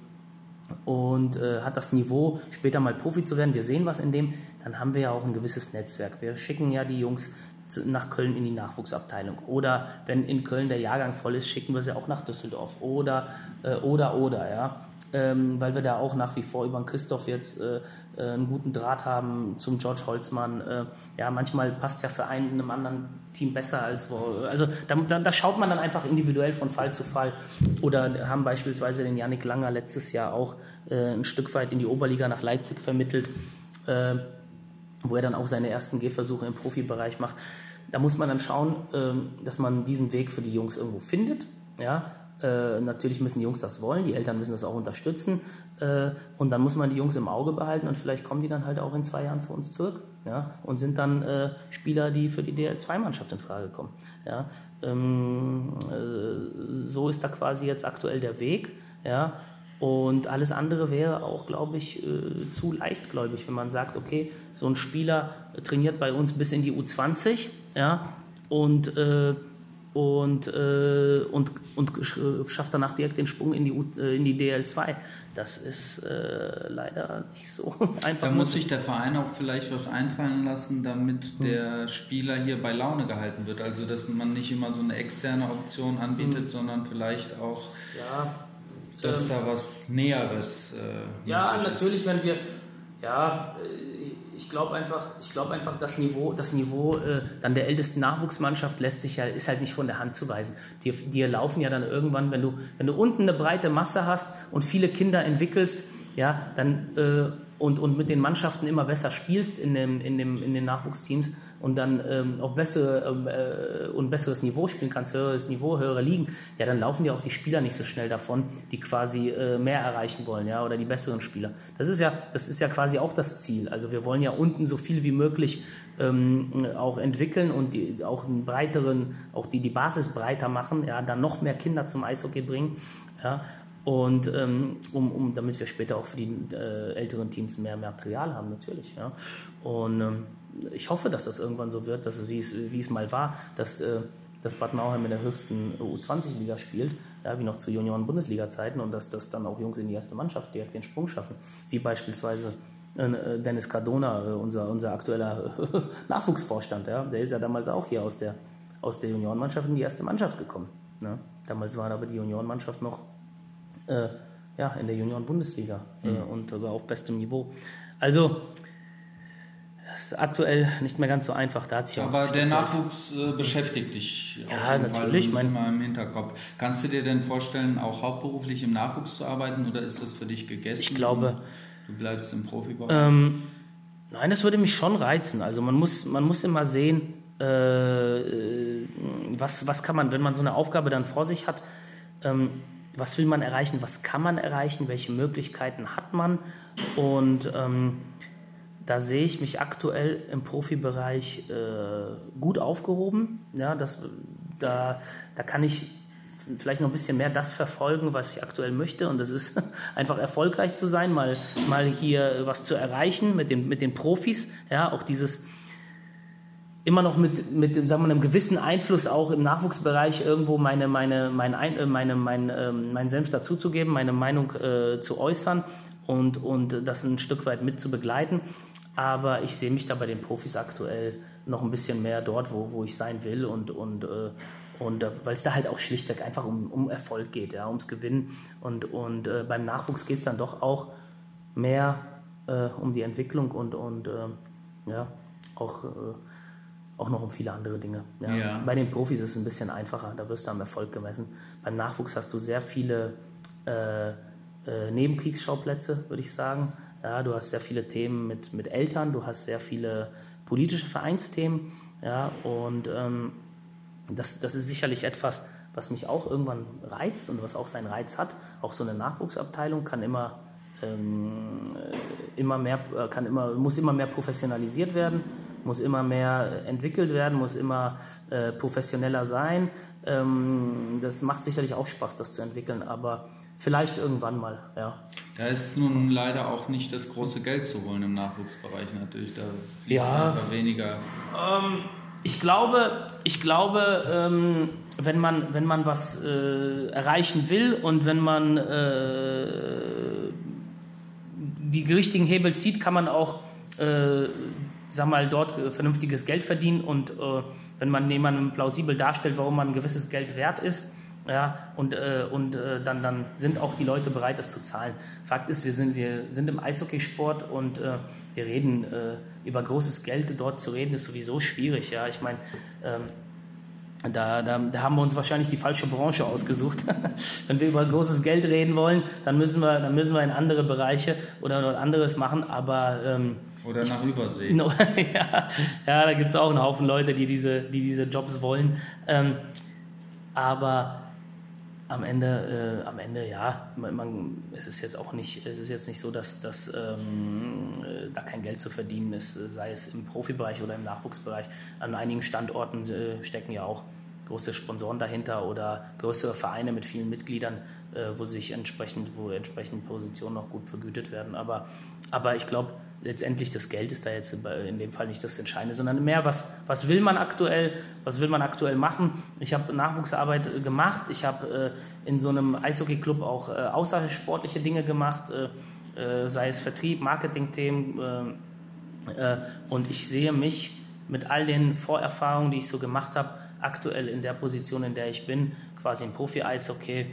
und äh, hat das Niveau, später mal Profi zu werden, wir sehen was in dem, dann haben wir ja auch ein gewisses Netzwerk. Wir schicken ja die Jungs nach Köln in die Nachwuchsabteilung. Oder wenn in Köln der Jahrgang voll ist, schicken wir sie auch nach Düsseldorf. Oder, äh, oder, oder, ja. Ähm, weil wir da auch nach wie vor über den Christoph jetzt äh, äh, einen guten Draht haben zum George Holzmann. Äh, ja, manchmal passt der Verein in einem anderen Team besser als wo. Also da, da, da, schaut man dann einfach individuell von Fall zu Fall. Oder haben beispielsweise den Yannick Langer letztes Jahr auch äh, ein Stück weit in die Oberliga nach Leipzig vermittelt, äh, wo er dann auch seine ersten Gehversuche im Profibereich macht. Da muss man dann schauen, ähm, dass man diesen Weg für die Jungs irgendwo findet. Ja, äh, natürlich müssen die Jungs das wollen, die Eltern müssen das auch unterstützen. Äh, und dann muss man die Jungs im Auge behalten und vielleicht kommen die dann halt auch in zwei Jahren zu uns zurück ja, und sind dann äh, Spieler, die für die DL2-Mannschaft in Frage kommen. Ja. Ähm, äh, so ist da quasi jetzt aktuell der Weg. Ja. Und alles andere wäre auch, glaube ich, äh, zu leichtgläubig, wenn man sagt, okay, so ein Spieler trainiert bei uns bis in die U20 ja, und und, äh, und, und schafft danach direkt den Sprung in die, U, äh, in die DL2. Das ist äh, leider nicht so einfach. Da muss sich der Verein auch vielleicht was einfallen lassen, damit hm. der Spieler hier bei Laune gehalten wird. Also, dass man nicht immer so eine externe Option anbietet, hm. sondern vielleicht auch, ja, dass ähm, da was Näheres. Äh, ja, natürlich, wenn wir. Ja, ich glaube einfach, ich glaube einfach, das Niveau, das Niveau äh, dann der ältesten Nachwuchsmannschaft lässt sich ja, ist halt nicht von der Hand zu weisen. Die, die laufen ja dann irgendwann, wenn du, wenn du unten eine breite Masse hast und viele Kinder entwickelst, ja, dann äh, und, und mit den Mannschaften immer besser spielst in, dem, in, dem, in den Nachwuchsteams, und dann ähm, auf bessere ähm, äh, und besseres Niveau spielen kannst, höheres Niveau, höhere Ligen, ja, dann laufen ja auch die Spieler nicht so schnell davon, die quasi äh, mehr erreichen wollen, ja, oder die besseren Spieler. Das ist ja, das ist ja quasi auch das Ziel. Also wir wollen ja unten so viel wie möglich ähm, auch entwickeln und die, auch einen breiteren, auch die, die Basis breiter machen, ja, dann noch mehr Kinder zum Eishockey bringen, ja, und ähm, um, um, damit wir später auch für die äh, älteren Teams mehr Material haben, natürlich. Ja. Und ähm, ich hoffe, dass das irgendwann so wird, dass wie, es, wie es mal war, dass, äh, dass Bad Nauheim in der höchsten U20-Liga spielt, ja, wie noch zu Junioren-Bundesliga-Zeiten und dass das dann auch Jungs in die erste Mannschaft direkt den Sprung schaffen, wie beispielsweise äh, Dennis Cardona, äh, unser, unser aktueller Nachwuchsvorstand, ja, der ist ja damals auch hier aus der, aus der Juniorenmannschaft in die erste Mannschaft gekommen. Ne? Damals war aber die Juniorenmannschaft noch äh, ja, in der Junioren-Bundesliga mhm. und aber auf bestem Niveau. Also ist aktuell nicht mehr ganz so einfach. Da hat sich Aber der Nachwuchs äh, beschäftigt dich ja, natürlich. Fall. immer im Hinterkopf. Kannst du dir denn vorstellen, auch hauptberuflich im Nachwuchs zu arbeiten oder ist das für dich gegessen? Ich glaube. Du bleibst im Profibereich? Ähm, nein, das würde mich schon reizen. Also man muss, man muss immer sehen, äh, äh, was, was kann man, wenn man so eine Aufgabe dann vor sich hat, ähm, was will man erreichen, was kann man erreichen, welche Möglichkeiten hat man und ähm, da sehe ich mich aktuell im Profibereich äh, gut aufgehoben. Ja, das, da, da kann ich vielleicht noch ein bisschen mehr das verfolgen, was ich aktuell möchte. Und das ist einfach erfolgreich zu sein, mal, mal hier was zu erreichen mit den, mit den Profis. Ja, auch dieses, immer noch mit, mit sagen wir, einem gewissen Einfluss auch im Nachwuchsbereich irgendwo meine, meine, mein, äh, meine, mein, äh, mein Senf dazuzugeben, meine Meinung äh, zu äußern und, und das ein Stück weit mit zu begleiten. Aber ich sehe mich da bei den Profis aktuell noch ein bisschen mehr dort, wo, wo ich sein will und, und, äh, und äh, weil es da halt auch schlichtweg einfach um, um Erfolg geht, ja, ums Gewinnen. Und, und äh, beim Nachwuchs geht es dann doch auch mehr äh, um die Entwicklung und, und äh, ja, auch, äh, auch noch um viele andere Dinge. Ja. Ja. Bei den Profis ist es ein bisschen einfacher, da wirst du am Erfolg gemessen. Beim Nachwuchs hast du sehr viele Nebenkriegsschauplätze, würde ich sagen. Ja, du hast sehr viele Themen mit, mit Eltern, du hast sehr viele politische Vereinsthemen. Ja, und ähm, das, das ist sicherlich etwas, was mich auch irgendwann reizt und was auch seinen Reiz hat. Auch so eine Nachwuchsabteilung kann immer, ähm, äh, immer mehr, äh, kann immer, muss immer mehr professionalisiert werden, muss immer mehr entwickelt werden, muss immer äh, professioneller sein. Ähm, das macht sicherlich auch Spaß, das zu entwickeln, aber vielleicht irgendwann mal, ja. Da ist nun leider auch nicht das große Geld zu holen im Nachwuchsbereich natürlich. Da fließt ja, einfach weniger. Ähm, ich glaube, ich glaube ähm, wenn, man, wenn man was äh, erreichen will und wenn man äh, die richtigen Hebel zieht, kann man auch, äh, sag mal, dort vernünftiges Geld verdienen und äh, wenn man jemandem plausibel darstellt, warum man ein gewisses Geld wert ist, ja, und, äh, und äh, dann, dann sind auch die Leute bereit, das zu zahlen. Fakt ist, wir sind, wir sind im Eishockeysport und äh, wir reden äh, über großes Geld dort zu reden, ist sowieso schwierig. Ja, ich meine, ähm, da, da, da, haben wir uns wahrscheinlich die falsche Branche ausgesucht. Wenn wir über großes Geld reden wollen, dann müssen wir, dann müssen wir in andere Bereiche oder was anderes machen. Aber ähm, oder nach Übersee. ja, ja, da gibt es auch einen Haufen Leute, die diese, die diese Jobs wollen. Ähm, aber am Ende, äh, am Ende ja, man, man, es ist jetzt auch nicht, es ist jetzt nicht so, dass, dass ähm, äh, da kein Geld zu verdienen ist, sei es im Profibereich oder im Nachwuchsbereich. An einigen Standorten äh, stecken ja auch große Sponsoren dahinter oder größere Vereine mit vielen Mitgliedern, äh, wo sich entsprechend, wo entsprechend Positionen noch gut vergütet werden. Aber, aber ich glaube, letztendlich das Geld ist da jetzt in dem Fall nicht das Entscheidende, sondern mehr, was, was will man aktuell, was will man aktuell machen. Ich habe Nachwuchsarbeit äh, gemacht, ich habe äh, in so einem Eishockey-Club auch äh, außersportliche Dinge gemacht, äh, äh sei es Vertrieb, Marketing-Themen äh, und ich sehe mich mit all den Vorerfahrungen, die ich so gemacht habe, aktuell in der Position, in der ich bin, quasi im Profi-Eishockey,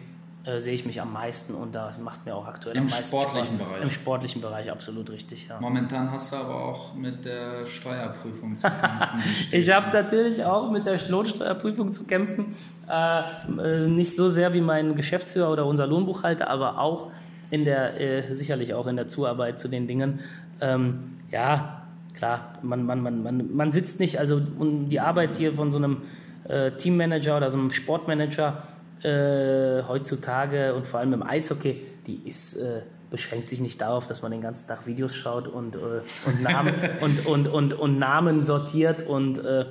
äh, sehe ich mich am meisten und da macht mir auch aktuell Im am meisten sportlichen Spaß. Bereich. Im sportlichen Bereich, absolut richtig, ja. Momentan hast du aber auch mit der Steuerprüfung zu kämpfen. ich habe natürlich auch mit der Lohnsteuerprüfung zu kämpfen. Äh, äh, nicht so sehr wie mein Geschäftsführer oder unser Lohnbuchhalter, aber auch in der, äh, sicherlich auch in der Zuarbeit zu den Dingen. Ähm, ja, klar, man, man, man, man, man sitzt nicht, also die Arbeit hier von so einem äh, Teammanager oder so einem Sportmanager, äh, heutzutage und vor allem im Eishockey, die ist, äh, beschränkt sich nicht darauf, dass man den ganzen Tag Videos schaut und, äh, und, Namen, und, und, und, und Namen sortiert und äh,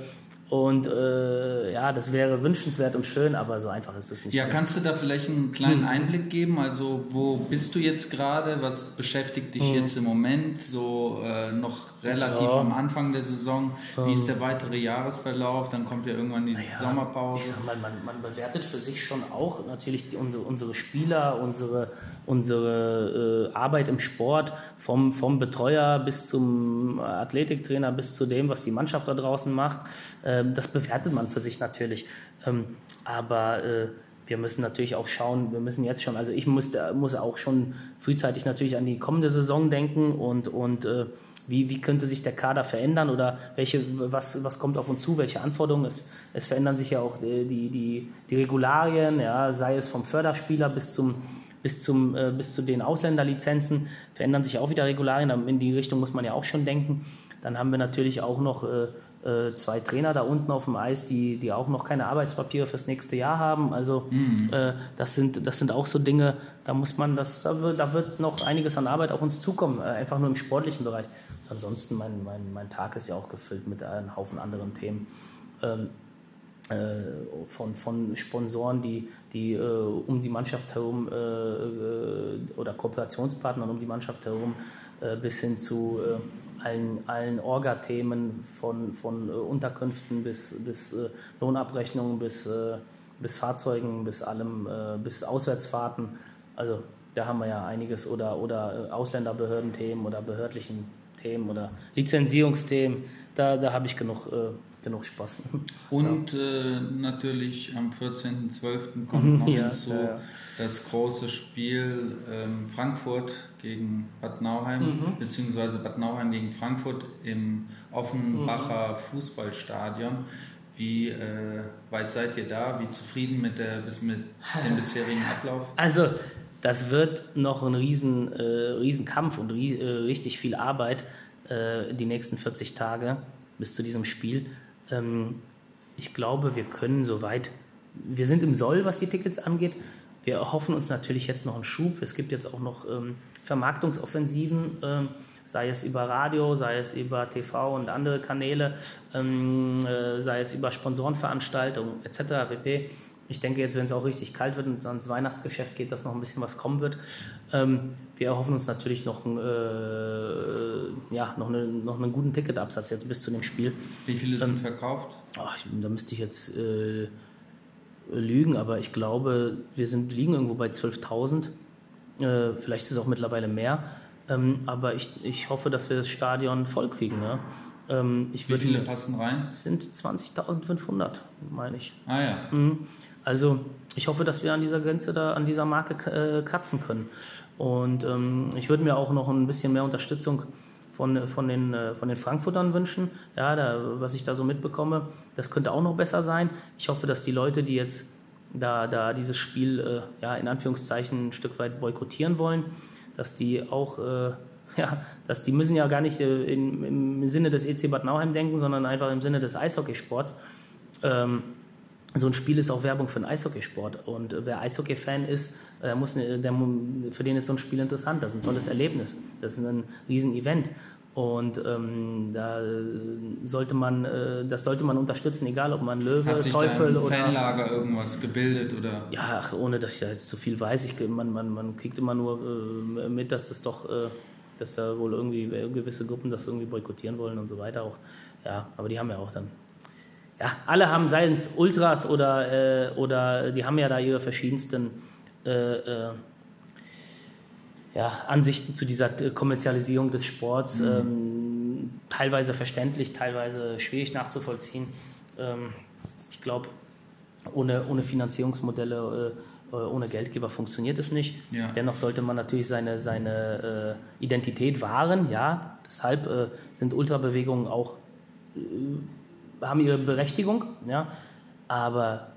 und äh, ja, das wäre wünschenswert und schön, aber so einfach ist es nicht. Ja, kannst du da vielleicht einen kleinen hm. Einblick geben? Also, wo bist du jetzt gerade? Was beschäftigt dich hm. jetzt im Moment? So äh, noch relativ ja. am Anfang der Saison. Wie ist der weitere Jahresverlauf? Dann kommt ja irgendwann die naja, Sommerpause. Ich sag mal, man, man, bewertet für sich schon auch natürlich die, unsere, unsere Spieler, unsere, unsere äh, Arbeit im Sport, vom, vom Betreuer bis zum Athletiktrainer bis zu dem, was die Mannschaft da draußen macht. Ähm, das bewertet man für sich natürlich. Ähm, aber äh, wir müssen natürlich auch schauen, wir müssen jetzt schon, also ich muss, muss auch schon frühzeitig natürlich an die kommende Saison denken und, und äh, wie, wie könnte sich der Kader verändern oder welche, was, was kommt auf uns zu, welche Anforderungen? Es, es verändern sich ja auch die, die, die Regularien, ja, sei es vom Förderspieler bis zum bis, zum, äh, bis zu den Ausländerlizenzen verändern sich auch wieder Regularien. In die Richtung muss man ja auch schon denken. Dann haben wir natürlich auch noch äh, äh, zwei Trainer da unten auf dem Eis, die, die auch noch keine Arbeitspapiere fürs nächste Jahr haben. Also mhm. äh, das, sind, das sind auch so Dinge, da muss man, das, da, wird, da wird noch einiges an Arbeit auf uns zukommen, äh, einfach nur im sportlichen Bereich. Ansonsten, mein, mein, mein Tag ist ja auch gefüllt mit einem Haufen anderen Themen. Ähm, äh, von, von Sponsoren, die, die äh, um die Mannschaft herum äh, äh oder Kooperationspartnern um die Mannschaft herum bis hin zu allen, allen Orga-Themen von, von äh, Unterkünften bis, bis äh, Lohnabrechnungen, bis, äh, bis Fahrzeugen, bis allem, äh, bis Auswärtsfahrten. Also da haben wir ja einiges oder, oder äh, Ausländerbehördenthemen oder behördlichen Themen oder Lizenzierungsthemen. Da, da habe ich genug, äh, genug Spaß. Und ja. natürlich am 14.12. kommt noch ja, hinzu ja, das große Spiel ähm, Frankfurt gegen Bad Nauheim, mhm. beziehungsweise Bad Nauheim gegen Frankfurt im Offenbacher mhm. Fußballstadion. Wie äh, weit seid ihr da? Wie zufrieden mit, der, mit dem bisherigen Ablauf? Also, das wird noch ein riesen, äh, riesen Kampf und ri äh, richtig viel Arbeit äh, die nächsten 40 Tage bis zu diesem Spiel. Ähm, ich glaube, wir können soweit, wir sind im Soll, was die Tickets angeht. Wir erhoffen uns natürlich jetzt noch einen Schub. Es gibt jetzt auch noch ähm, Vermarktungsoffensiven, ähm, sei es über Radio, sei es über TV und andere Kanäle, ähm, äh, sei es über Sponsorenveranstaltungen etc. pp ich denke jetzt, wenn es auch richtig kalt wird und ans Weihnachtsgeschäft geht, dass noch ein bisschen was kommen wird. Ähm, wir erhoffen uns natürlich noch, ein, äh, ja, noch, eine, noch einen guten Ticketabsatz jetzt bis zu dem Spiel. Wie viele sind ähm, verkauft? Ach, da müsste ich jetzt äh, lügen, aber ich glaube, wir sind, liegen irgendwo bei 12.000. Äh, vielleicht ist es auch mittlerweile mehr. Ähm, aber ich, ich hoffe, dass wir das Stadion voll kriegen. Ja? Ähm, Wie viele passen rein? Es sind 20.500, meine ich. Ah ja. Mhm. Also ich hoffe, dass wir an dieser Grenze da, an dieser Marke äh, kratzen können. Und ähm, ich würde mir auch noch ein bisschen mehr Unterstützung von, von, den, äh, von den Frankfurtern wünschen. Ja, da, was ich da so mitbekomme, das könnte auch noch besser sein. Ich hoffe, dass die Leute, die jetzt da, da dieses Spiel äh, ja, in Anführungszeichen ein Stück weit boykottieren wollen, dass die auch, äh, ja, dass die müssen ja gar nicht äh, in, im Sinne des EC Bad Nauheim denken, sondern einfach im Sinne des Eishockeysports. Ähm, so ein Spiel ist auch Werbung für einen Eishockeysport. Und äh, wer Eishockey-Fan ist, der äh, muss, der, für den ist so ein Spiel interessant. Das ist ein tolles Erlebnis. Das ist ein Riesen-Event. Und ähm, da sollte man, äh, das sollte man unterstützen, egal ob man Löwe, Hat sich Teufel oder. Fanlager irgendwas gebildet oder? Ja, ach, ohne dass ich da jetzt zu viel weiß. Ich, man, man, man kriegt immer nur äh, mit, dass das doch, äh, dass da wohl irgendwie gewisse Gruppen das irgendwie boykottieren wollen und so weiter auch. Ja, aber die haben ja auch dann ja, alle haben, seien es Ultras oder, äh, oder die haben ja da ihre verschiedensten äh, äh, ja, Ansichten zu dieser äh, Kommerzialisierung des Sports. Mhm. Ähm, teilweise verständlich, teilweise schwierig nachzuvollziehen. Ähm, ich glaube, ohne, ohne Finanzierungsmodelle, äh, äh, ohne Geldgeber funktioniert es nicht. Ja. Dennoch sollte man natürlich seine, seine Identität wahren. Ja, deshalb sind Ultrabewegungen auch haben ihre Berechtigung, ja, aber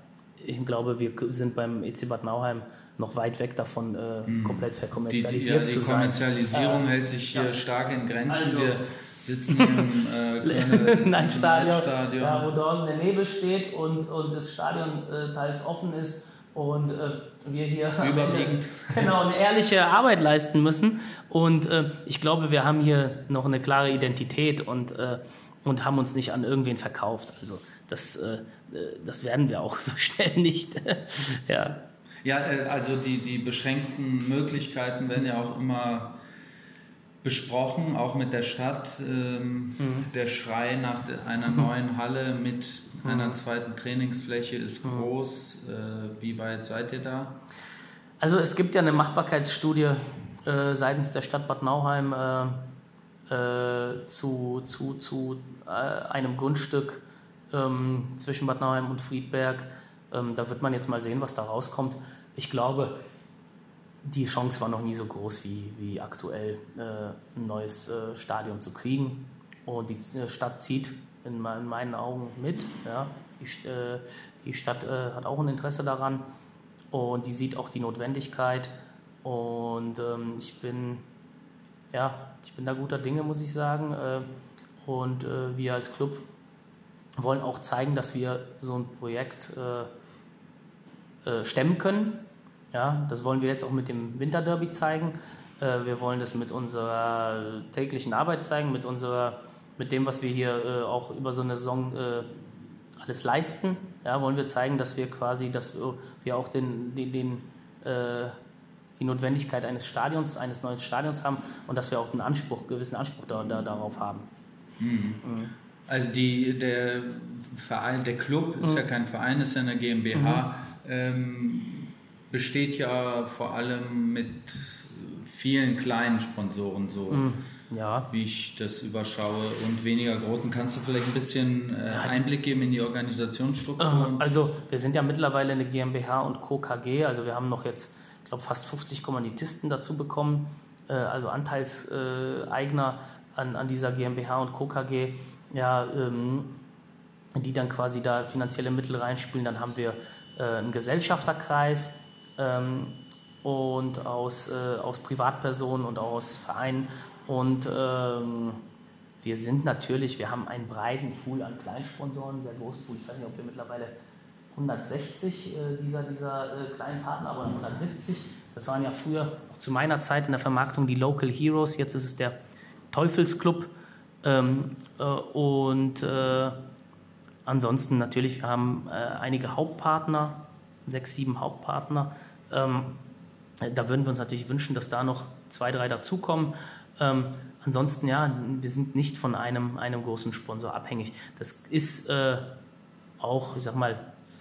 ich glaube, wir sind beim EC Bad Nauheim noch weit weg davon, äh, mhm. komplett verkommerzialisiert die, die, ja, die zu sein. Die Kommerzialisierung äh, hält sich hier ja. stark in Grenzen. Also, wir sitzen im äh, Nein, Stadion, Ja, wo draußen der Nebel steht und, und das Stadion äh, teils offen ist und äh, wir hier überwiegend genau eine ehrliche Arbeit leisten müssen und äh, ich glaube wir haben hier noch eine klare Identität und äh, und haben uns nicht an irgendwen verkauft. Also das, äh, äh das werden wir auch so schnell nicht. ja. Ja, äh, also die, die beschränkten Möglichkeiten werden ja auch immer besprochen, auch mit der Stadt. Ähm, mhm. Der Schrei nach einer neuen Halle mit mhm. einer zweiten Trainingsfläche ist mhm. groß. Äh, wie weit seid ihr da? Also es gibt ja eine Machbarkeitsstudie äh, seitens der Stadt Bad Nauheim äh, zu, zu, zu äh, einem Grundstück ähm, zwischen Bad Nauheim und Friedberg. Ähm, da wird man jetzt mal sehen, was da rauskommt. Ich glaube, die Chance war noch nie so groß wie, wie aktuell äh, ein neues äh, Stadion zu kriegen. Und die äh, Stadt zieht in, in, meinen Augen mit. Ja. Die, äh, die Stadt hat auch ein Interesse daran und die sieht auch die Notwendigkeit. Und ähm, ich bin ja, ich bin da guter Dinge, muss ich sagen. Äh, und äh, wir als Club wollen auch zeigen, dass wir so ein Projekt äh, stemmen können. Ja, das wollen wir jetzt auch mit dem Winterderby zeigen. Wir wollen das mit unserer täglichen Arbeit zeigen, mit, unserer, mit dem, was wir hier auch über so eine Saison alles leisten. Ja, wollen wir zeigen, dass wir quasi, dass wir auch den, den, den die Notwendigkeit eines Stadions, eines neuen Stadions haben und dass wir auch einen Anspruch, gewissen Anspruch da, da, darauf haben. Mhm. Mhm. Also die, der Verein, der Club ist mhm. ja kein Verein, ist ja eine GmbH, mhm. ähm, besteht ja vor allem mit vielen kleinen Sponsoren so. Mhm. Ja. Wie ich das überschaue und weniger großen. Kannst du vielleicht ein bisschen äh, Einblick geben in die Organisationsstruktur? Äh, also wir sind ja mittlerweile eine GmbH und Co. KG, also wir haben noch jetzt, ich glaube, fast 50 Kommanditisten dazu bekommen, äh, also Anteilseigner an, an dieser GmbH und Co. KG ja, ähm, die dann quasi da finanzielle Mittel reinspielen. Dann haben wir äh, einen Gesellschafterkreis ähm, und aus, äh, aus Privatpersonen und aus Vereinen. Und ähm, wir sind natürlich, wir haben einen breiten Pool an Kleinsponsoren, sehr großen Pool. Ich weiß nicht, ob wir mittlerweile 160 äh, dieser, dieser äh, kleinen Partner, aber 170. Das waren ja früher, auch zu meiner Zeit in der Vermarktung, die Local Heroes. Jetzt ist es der Teufelsclub. Ähm, äh, und äh, ansonsten natürlich, wir haben äh, einige Hauptpartner, sechs, sieben Hauptpartner. Ähm, da würden wir uns natürlich wünschen, dass da noch zwei, drei dazukommen. Ähm, ansonsten, ja, wir sind nicht von einem, einem großen Sponsor abhängig. Das ist äh, auch, ich sag mal,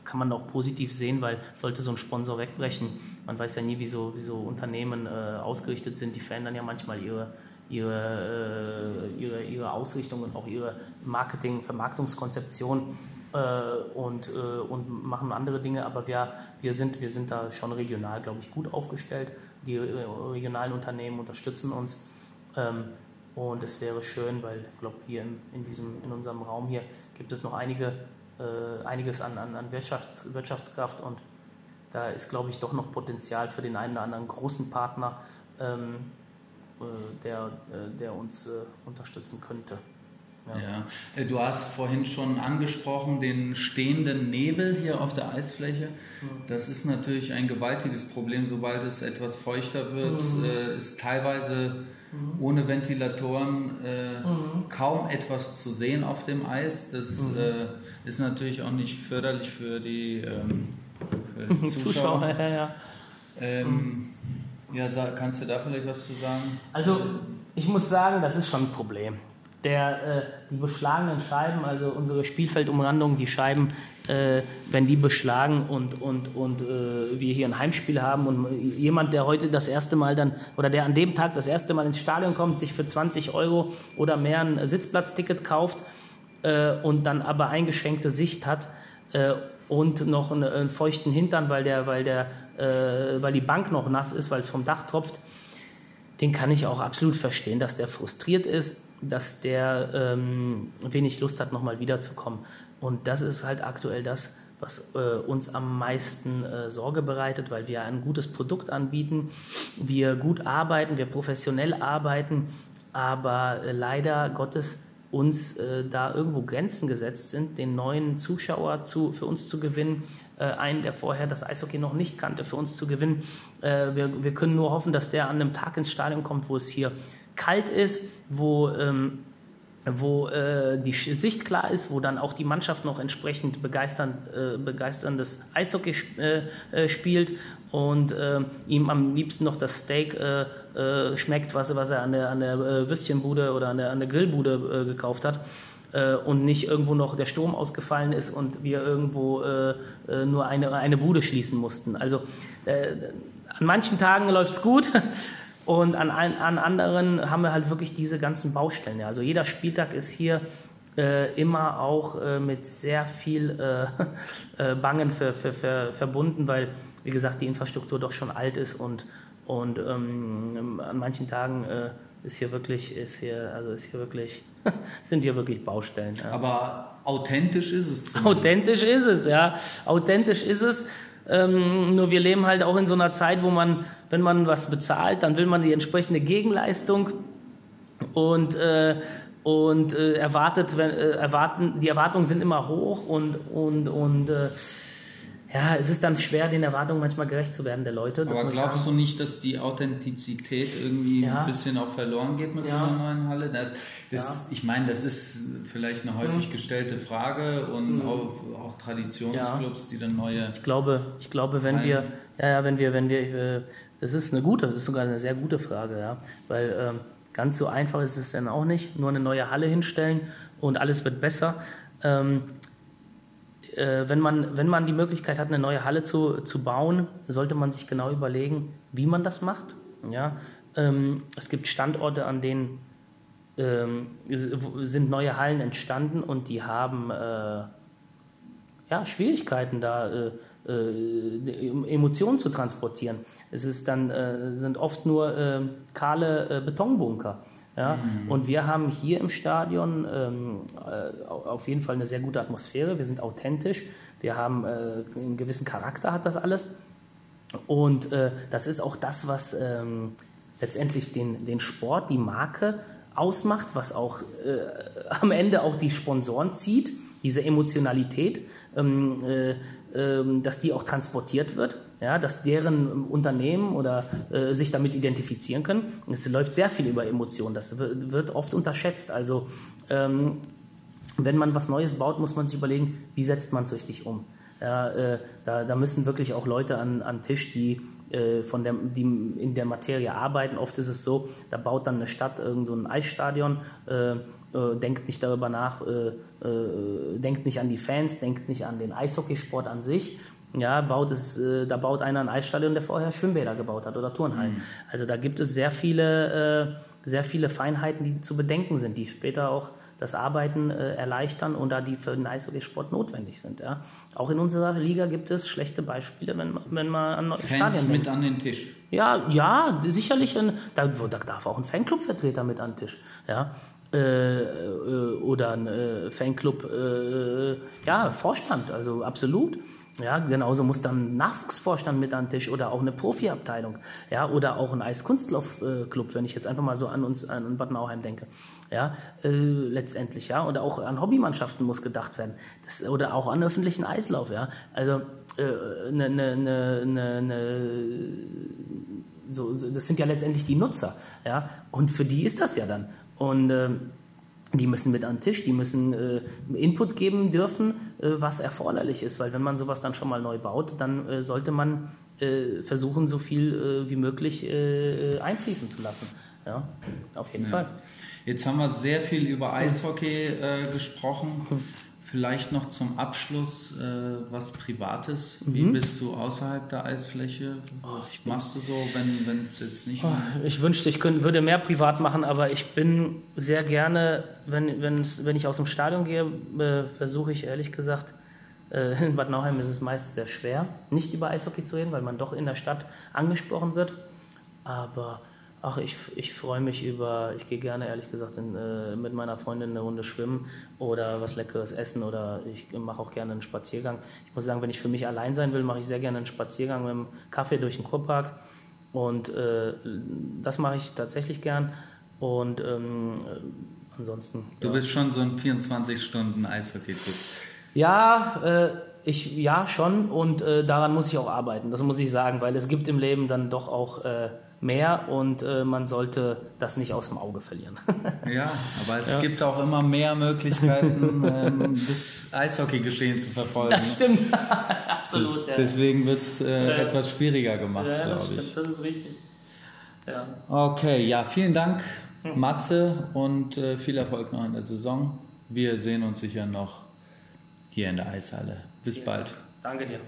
kann man auch positiv sehen, weil sollte so ein Sponsor wegbrechen, man weiß ja nie, wie so, wie so Unternehmen äh, ausgerichtet sind. Die verändern ja manchmal ihre, ihre, äh, ihre, ihre Ausrichtung und auch ihre Marketing-, Vermarktungskonzeption äh, und, äh, und machen andere Dinge. Aber wir, wir, sind, wir sind da schon regional, glaube ich, gut aufgestellt. Die äh, regionalen Unternehmen unterstützen uns. Ähm, und es wäre schön, weil ich glaube, hier in, in, diesem, in unserem Raum hier gibt es noch einige, äh, einiges an, an, an Wirtschafts-, Wirtschaftskraft und da ist, glaube ich, doch noch Potenzial für den einen oder anderen großen Partner, ähm, äh, der, äh, der uns äh, unterstützen könnte. Ja. ja. Du hast vorhin schon angesprochen den stehenden Nebel hier auf der Eisfläche. Mhm. Das ist natürlich ein gewaltiges Problem, sobald es etwas feuchter wird, mhm. ist teilweise mhm. ohne Ventilatoren äh, mhm. kaum etwas zu sehen auf dem Eis. Das mhm. äh, ist natürlich auch nicht förderlich für die, ähm, für die Zuschauer. Zuschauer ja, ja. Ähm, mhm. Ja, kannst du da vielleicht was zu sagen? Also, ich muss sagen, das ist schon ein Problem. Der, äh, die beschlagenen Scheiben, also unsere Spielfeldumrandung, die Scheiben, äh, wenn die beschlagen und, und, und äh, wir hier ein Heimspiel haben und jemand, der heute das erste Mal dann oder der an dem Tag das erste Mal ins Stadion kommt, sich für 20 Euro oder mehr ein Sitzplatzticket kauft äh, und dann aber eingeschränkte Sicht hat äh, und noch einen, einen, feuchten Hintern, weil, der, weil, der, äh, weil die Bank noch nass ist, weil es vom Dach tropft, den kann ich auch absolut verstehen, dass der frustriert ist, dass der ähm, wenig Lust hat, nochmal wiederzukommen. Und das ist halt aktuell das, was äh, uns am meisten äh, Sorge bereitet, weil wir ein gutes Produkt anbieten, wir gut arbeiten, wir professionell arbeiten, aber äh, leider Gottes uns äh, da irgendwo Grenzen gesetzt sind, den neuen Zuschauer zu, für uns zu gewinnen, äh, einen, der vorher das Eishockey noch nicht kannte, für uns zu gewinnen. Äh, wir, wir können nur hoffen, dass der an einem Tag ins Stadion kommt, wo es hier kalt ist, wo, ähm, wo äh, die Sicht klar ist, wo dann auch die Mannschaft noch entsprechend begeistern, äh, begeisterndes Eishockey äh, spielt und ihm am liebsten noch das Steak äh, schmeckt, was, was er an der, an der äh, Würstchenbude oder an der, an der Grillbude äh, gekauft hat äh, und nicht irgendwo noch der Strom ausgefallen ist und wir irgendwo äh, nur eine, eine Bude schließen mussten. Also an manchen Tagen läuft es gut. Und an, an anderen haben wir halt wirklich diese ganzen Baustellen. Also jeder Spieltag ist hier äh, immer auch äh, mit sehr viel äh, Bangen für, für, für verbunden, weil, wie gesagt, die Infrastruktur doch schon alt ist und und ähm, an manchen Tagen äh, ist hier wirklich, ist hier, also ist hier wirklich, sind hier wirklich Baustellen. Ja. Aber authentisch ist es. Zumindest. Authentisch ist es, ja. Authentisch ist es. Ähm, nur wir leben halt auch in so einer Zeit, wo man, wenn man was bezahlt, dann will man die entsprechende Gegenleistung. Und äh, und äh, erwartet, wenn, äh, erwarten, die Erwartungen sind immer hoch und und und äh, ja, es ist dann schwer, den Erwartungen manchmal gerecht zu werden der Leute. Aber glaubst du nicht, dass die Authentizität irgendwie ja. ein bisschen auch verloren geht mit ja. so einer neuen Halle? Das, das, ja. Ich meine, das ist vielleicht eine häufig mhm. gestellte Frage und mhm. auch, auch, Traditionsclubs, die dann neue. Ich glaube, ich glaube, wenn wir, ja, wenn wir, wenn wir, äh, Das ist eine gute, das ist sogar eine sehr gute Frage, ja. Weil ähm, ganz so einfach ist es dann auch nicht. Nur eine neue Halle hinstellen und alles wird besser. Ähm, äh, wenn, man, wenn man die Möglichkeit hat, eine neue Halle zu, zu bauen, sollte man sich genau überlegen, wie man das macht. Ja? Ähm, es gibt Standorte, an denen ähm, sind neue Hallen entstanden und die haben äh, ja, Schwierigkeiten da. Äh, äh, Emotionen zu transportieren. Es ist dann, äh, sind oft nur äh, kahle äh, Betonbunker. Ja? Mhm. Und wir haben hier im Stadion ähm, äh, auf jeden Fall eine sehr gute Atmosphäre. Wir sind authentisch. Wir haben äh, einen gewissen Charakter, hat das alles. Und das ist auch das, was ähm, letztendlich den, den Sport, die Marke ausmacht, was auch am Ende auch die Sponsoren zieht, diese Emotionalität. Ähm, ähm, dass die auch transportiert wird, ja, dass deren Unternehmen oder äh, sich damit identifizieren können. Es läuft sehr viel über Emotionen, das wird oft unterschätzt. Also ähm, wenn man was Neues baut, muss man sich überlegen, wie setzt man es richtig um. Ja, äh, da, da, müssen wirklich auch Leute an, an Tisch, die äh, von der, die in der Materie arbeiten. Oft ist es so, da baut dann eine Stadt irgend so Eisstadion äh, äh, denkt nicht darüber nach, äh, äh, denkt nicht an die Fans, denkt nicht an den Eishockeysport an sich. Ja, baut es, äh, da baut einer ein Eisstadion, der vorher Schwimmbäder gebaut hat oder Turnhallen. Mhm. Also da gibt es sehr viele, äh, sehr viele Feinheiten, die zu bedenken sind, die später auch das Arbeiten äh, erleichtern und da die für den Eishockeysport notwendig sind. Ja. Auch in unserer Liga gibt es schlechte Beispiele, wenn, wenn man an neue Fans Stadien mit an den Tisch. Ja, ja, sicherlich. Ein, da, da darf auch ein Fanclubvertreter mit an den Tisch. Ja. Äh, äh, oder ein äh, Fanclub, ja, Vorstand, also absolut. Ja, genauso muss dann ein Nachwuchsvorstand mit an den Tisch oder auch eine Profiabteilung, ja, oder auch ein Eiskunstlaufclub, wenn ich jetzt einfach mal so an uns, an Bad Nauheim denke, ja, äh, letztendlich, ja, oder auch an Hobbymannschaften muss gedacht werden, das, oder auch an öffentlichen Eislauf, ja, also äh, ne, ne, ne, ne, so, das sind ja letztendlich die Nutzer, ja, und für die ist das ja dann. Und äh, die müssen mit an den Tisch, die müssen äh, Input geben dürfen, äh, was erforderlich ist, weil wenn man sowas dann schon mal neu baut, dann äh, sollte man äh, versuchen, so viel äh, wie möglich einfließen zu lassen. Ja, auf jeden ja. Fall. Jetzt haben wir sehr viel über Eishockey gesprochen. Vielleicht noch zum Abschluss äh, was Privates. Wie mhm. bist du außerhalb der Eisfläche? Was oh, machst du so, wenn es jetzt nicht. Oh, ich wünschte, ich könnte, würde mehr privat machen, aber ich bin sehr gerne, wenn, wenn ich aus dem Stadion gehe, äh, versuche ich ehrlich gesagt, äh, in Bad Nauheim ist es meist sehr schwer, nicht über Eishockey zu reden, weil man doch in der Stadt angesprochen wird. Aber Ach, ich, ich freue mich über, ich gehe gerne ehrlich gesagt in, äh, mit meiner Freundin eine Runde schwimmen oder was Leckeres essen oder ich mache auch gerne einen Spaziergang. Ich muss sagen, wenn ich für mich allein sein will, mache ich sehr gerne einen Spaziergang mit einem Kaffee durch den Kurpark und äh, das mache ich tatsächlich gern und ähm, äh, ansonsten. Du ja. bist schon so ein 24-Stunden-Eishockey-Typ. Ja, äh, ich, ja, schon und äh, daran muss ich auch arbeiten, das muss ich sagen, weil es gibt im Leben dann doch auch äh, mehr und äh, man sollte das nicht aus dem Auge verlieren. ja, aber es ja. gibt auch immer mehr Möglichkeiten, ähm, das Eishockey-Geschehen zu verfolgen. Das stimmt, absolut. Das, ja. Deswegen wird es äh, ja. etwas schwieriger gemacht, ja, glaube ich. Stimmt, das ist richtig. Ja. Okay, ja, vielen Dank, hm. Matze, und äh, viel Erfolg noch in der Saison. Wir sehen uns sicher noch hier in der Eishalle. Bis bald. Danke dir.